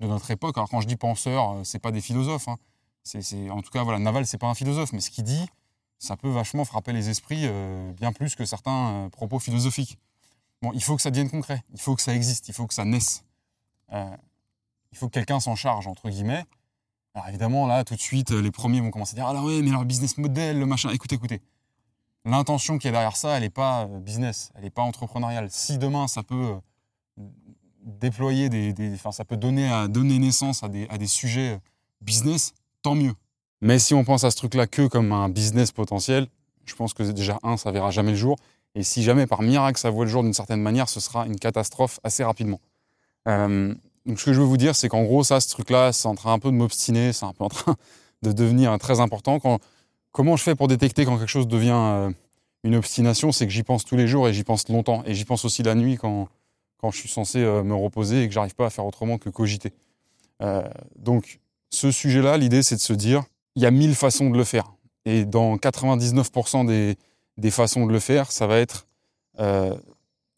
D: notre époque. Alors quand je dis penseurs, euh, c'est pas des philosophes. Hein. C'est, en tout cas, voilà, Naval, c'est pas un philosophe, mais ce qu'il dit, ça peut vachement frapper les esprits euh, bien plus que certains euh, propos philosophiques. Bon, il faut que ça devienne concret, il faut que ça existe, il faut que ça naisse. Euh, il faut que quelqu'un s'en charge, entre guillemets. Alors évidemment, là, tout de suite, les premiers vont commencer à dire Ah là, ouais, mais leur business model, le machin. Écoutez, écoutez. L'intention qui est derrière ça, elle n'est pas business, elle n'est pas entrepreneuriale. Si demain, ça peut déployer des. enfin, ça peut donner, donner naissance à des, à des sujets business, tant mieux. Mais si on pense à ce truc-là que comme un business potentiel, je pense que déjà, un, ça verra jamais le jour. Et si jamais par miracle ça voit le jour d'une certaine manière, ce sera une catastrophe assez rapidement. Euh, donc ce que je veux vous dire, c'est qu'en gros, ça, ce truc-là, c'est en train un peu de m'obstiner, c'est un peu en train de devenir très important. Comment je fais pour détecter quand quelque chose devient euh, une obstination? C'est que j'y pense tous les jours et j'y pense longtemps. Et j'y pense aussi la nuit quand, quand je suis censé euh, me reposer et que j'arrive pas à faire autrement que cogiter. donc ce sujet-là, l'idée, c'est de se dire, il y a mille façons de le faire. Et dans 99% des, des, façons de le faire, ça va être euh,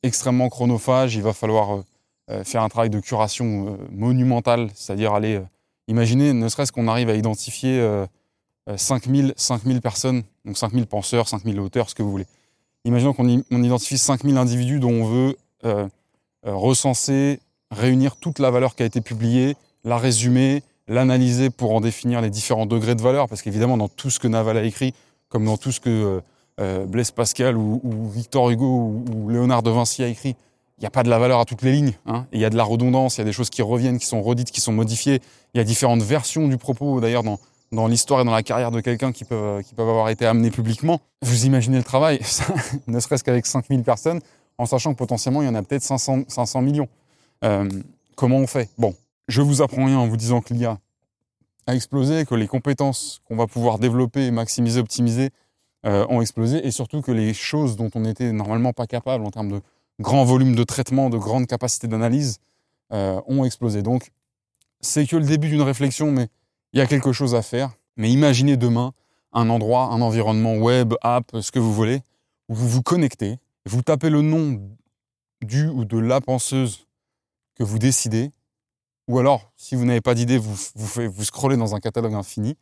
D: extrêmement chronophage. Il va falloir euh, euh, faire un travail de curation monumental, c'est-à-dire aller, imaginer, ne serait-ce qu'on arrive à identifier 5000, 5000 personnes, donc 5000 penseurs, 5000 auteurs, ce que vous voulez. Imaginons qu'on identifie 5000 individus dont on veut recenser, réunir toute la valeur qui a été publiée, la résumer, l'analyser pour en définir les différents degrés de valeur, parce qu'évidemment, dans tout ce que Naval a écrit, comme dans tout ce que euh, euh, Blaise Pascal ou, Victor Hugo ou, Léonard de Vinci a écrit, il n'y a pas de la valeur à toutes les lignes. Hein. il y a de la redondance, il y a des choses qui reviennent, qui sont redites, qui sont modifiées. Il y a différentes versions du propos, d'ailleurs, dans, dans l'histoire et dans la carrière de quelqu'un qui peuvent, qui peuvent avoir été amenés publiquement. Vous imaginez le travail, ne serait-ce qu'avec 5000 personnes, en sachant que potentiellement, il y en a peut-être 500, 500 millions. Euh, comment on fait? Bon, je vous apprends rien en vous disant que l'IA a explosé, que les compétences qu'on va pouvoir développer, maximiser, optimiser euh, ont explosé, et surtout que les choses dont on n'était normalement pas capable en termes de grands volumes de traitement, de grandes capacités d'analyse, euh, ont explosé. Donc, c'est que le début d'une réflexion, mais il y a quelque chose à faire. Mais imaginez demain un endroit, un environnement web, app, ce que vous voulez, où vous vous connectez, vous tapez le nom du ou de la penseuse que vous décidez, ou alors, si vous n'avez pas d'idée, vous, vous, vous scrollez dans un catalogue infini.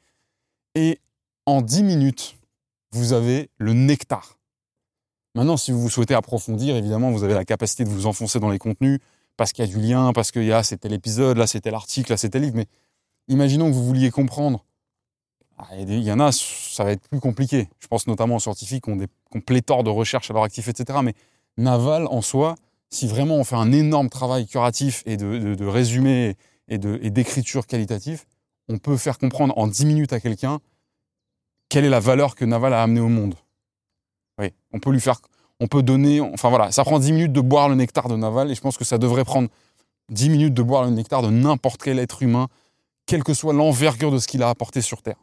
D: Et en 10 minutes, vous avez le nectar. Maintenant, si vous souhaitez approfondir, évidemment, vous avez la capacité de vous enfoncer dans les contenus, parce qu'il y a du lien, parce qu'il y a c'était l'épisode, là c'était l'article, là c'était livre. Mais imaginons que vous vouliez comprendre. Ah, il y en a, ça va être plus compliqué. Je pense notamment aux scientifiques qui ont des qui pléthore de recherches à leur actif, etc. Mais Naval, en soi, si vraiment on fait un énorme travail curatif et de, résumé et d'écriture qualitative, on peut faire comprendre en 10 minutes à quelqu'un quelle est la valeur que Naval a amenée au monde. Oui, on peut lui faire, on peut donner, enfin voilà, ça prend 10 minutes de boire le nectar de Naval et je pense que ça devrait prendre 10 minutes de boire le nectar de n'importe quel être humain, quelle que soit l'envergure de ce qu'il a apporté sur Terre.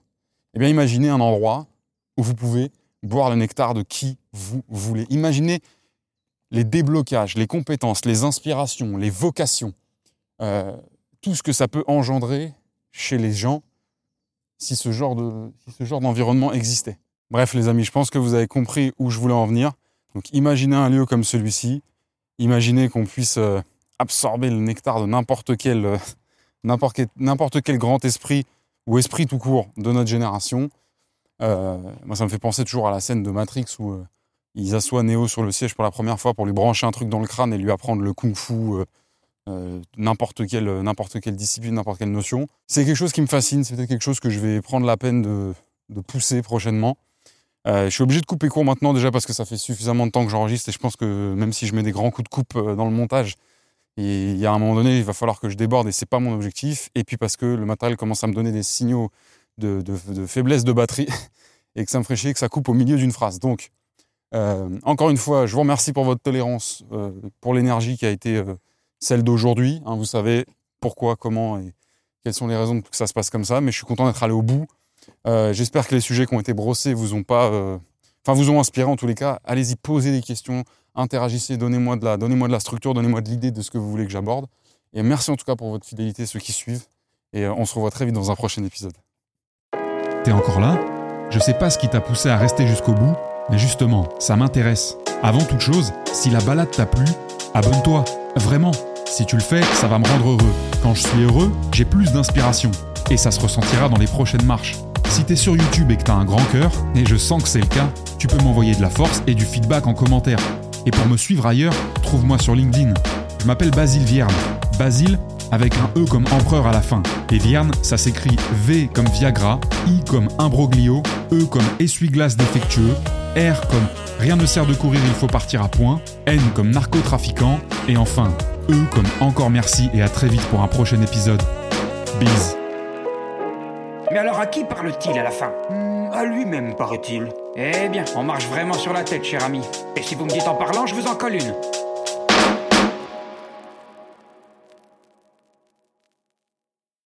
D: Eh bien, imaginez un endroit où vous pouvez boire le nectar de qui vous voulez. Imaginez les déblocages, les compétences, les inspirations, les vocations, euh, tout ce que ça peut engendrer chez les gens si ce genre de, si d'environnement existait. Bref, les amis, je pense que vous avez compris où je voulais en venir. Donc, imaginez un lieu comme celui-ci. Imaginez qu'on puisse euh, absorber le nectar de n'importe quel, euh, n'importe quel, n'importe quel grand esprit ou esprit tout court de notre génération. Moi, ça me fait penser toujours à la scène de Matrix où ils assoient Neo sur le siège pour la première fois pour lui brancher un truc dans le crâne et lui apprendre le kung-fu, euh, euh, n'importe quelle, n'importe quelle discipline, n'importe quelle notion. C'est quelque chose qui me fascine, c'est peut-être quelque chose que je vais prendre la peine de, pousser prochainement. Euh, je suis obligé de couper court maintenant déjà parce que ça fait suffisamment de temps que j'enregistre et je pense que même si je mets des grands coups de coupe euh, dans le montage, il y a un moment donné, il va falloir que je déborde et c'est pas mon objectif. Et puis parce que le matériel commence à me donner des signaux de, faiblesse de batterie et que ça me ferait chier que ça coupe au milieu d'une phrase. Donc, euh, encore une fois, je vous remercie pour votre tolérance, euh, pour l'énergie qui a été euh, celle d'aujourd'hui. Hein, vous savez pourquoi, comment et quelles sont les raisons que ça se passe comme ça. Mais je suis content d'être allé au bout. J'espère que les sujets qui ont été brossés vous ont pas, enfin vous ont inspiré en tous les cas. Allez-y, posez des questions, interagissez, donnez-moi de la, donnez-moi de la structure, donnez-moi de l'idée de ce que vous voulez que j'aborde. Et merci en tout cas pour votre fidélité, ceux qui suivent. Et on se revoit très vite dans un prochain épisode.
C: T'es encore là? Je sais pas ce qui t'a poussé à rester jusqu'au bout, mais justement, ça m'intéresse. Avant toute chose, si la balade t'a plu, abonne-toi. Vraiment. Si tu le fais, ça va me rendre heureux. Quand je suis heureux, j'ai plus d'inspiration. Et ça se ressentira dans les prochaines marches. Si t'es sur YouTube et que t'as un grand cœur, et je sens que c'est le cas, tu peux m'envoyer de la force et du feedback en commentaire. Et pour me suivre ailleurs, trouve-moi sur LinkedIn. Je m'appelle Basile Vierne. Basile avec un E comme empereur à la fin. Et Vierne, ça s'écrit V comme Viagra, I comme imbroglio, E comme essuie-glace défectueux, R comme rien ne sert de courir, il faut partir à point, N comme narcotrafiquant, et enfin E comme encore merci et à très vite pour un prochain épisode. Bise.
A: Mais alors à qui parle-t-il à la fin? Hmm, À lui-même, paraît-il. Eh bien, on marche vraiment sur la tête, cher ami. Et si vous me dites en parlant, je vous en colle une.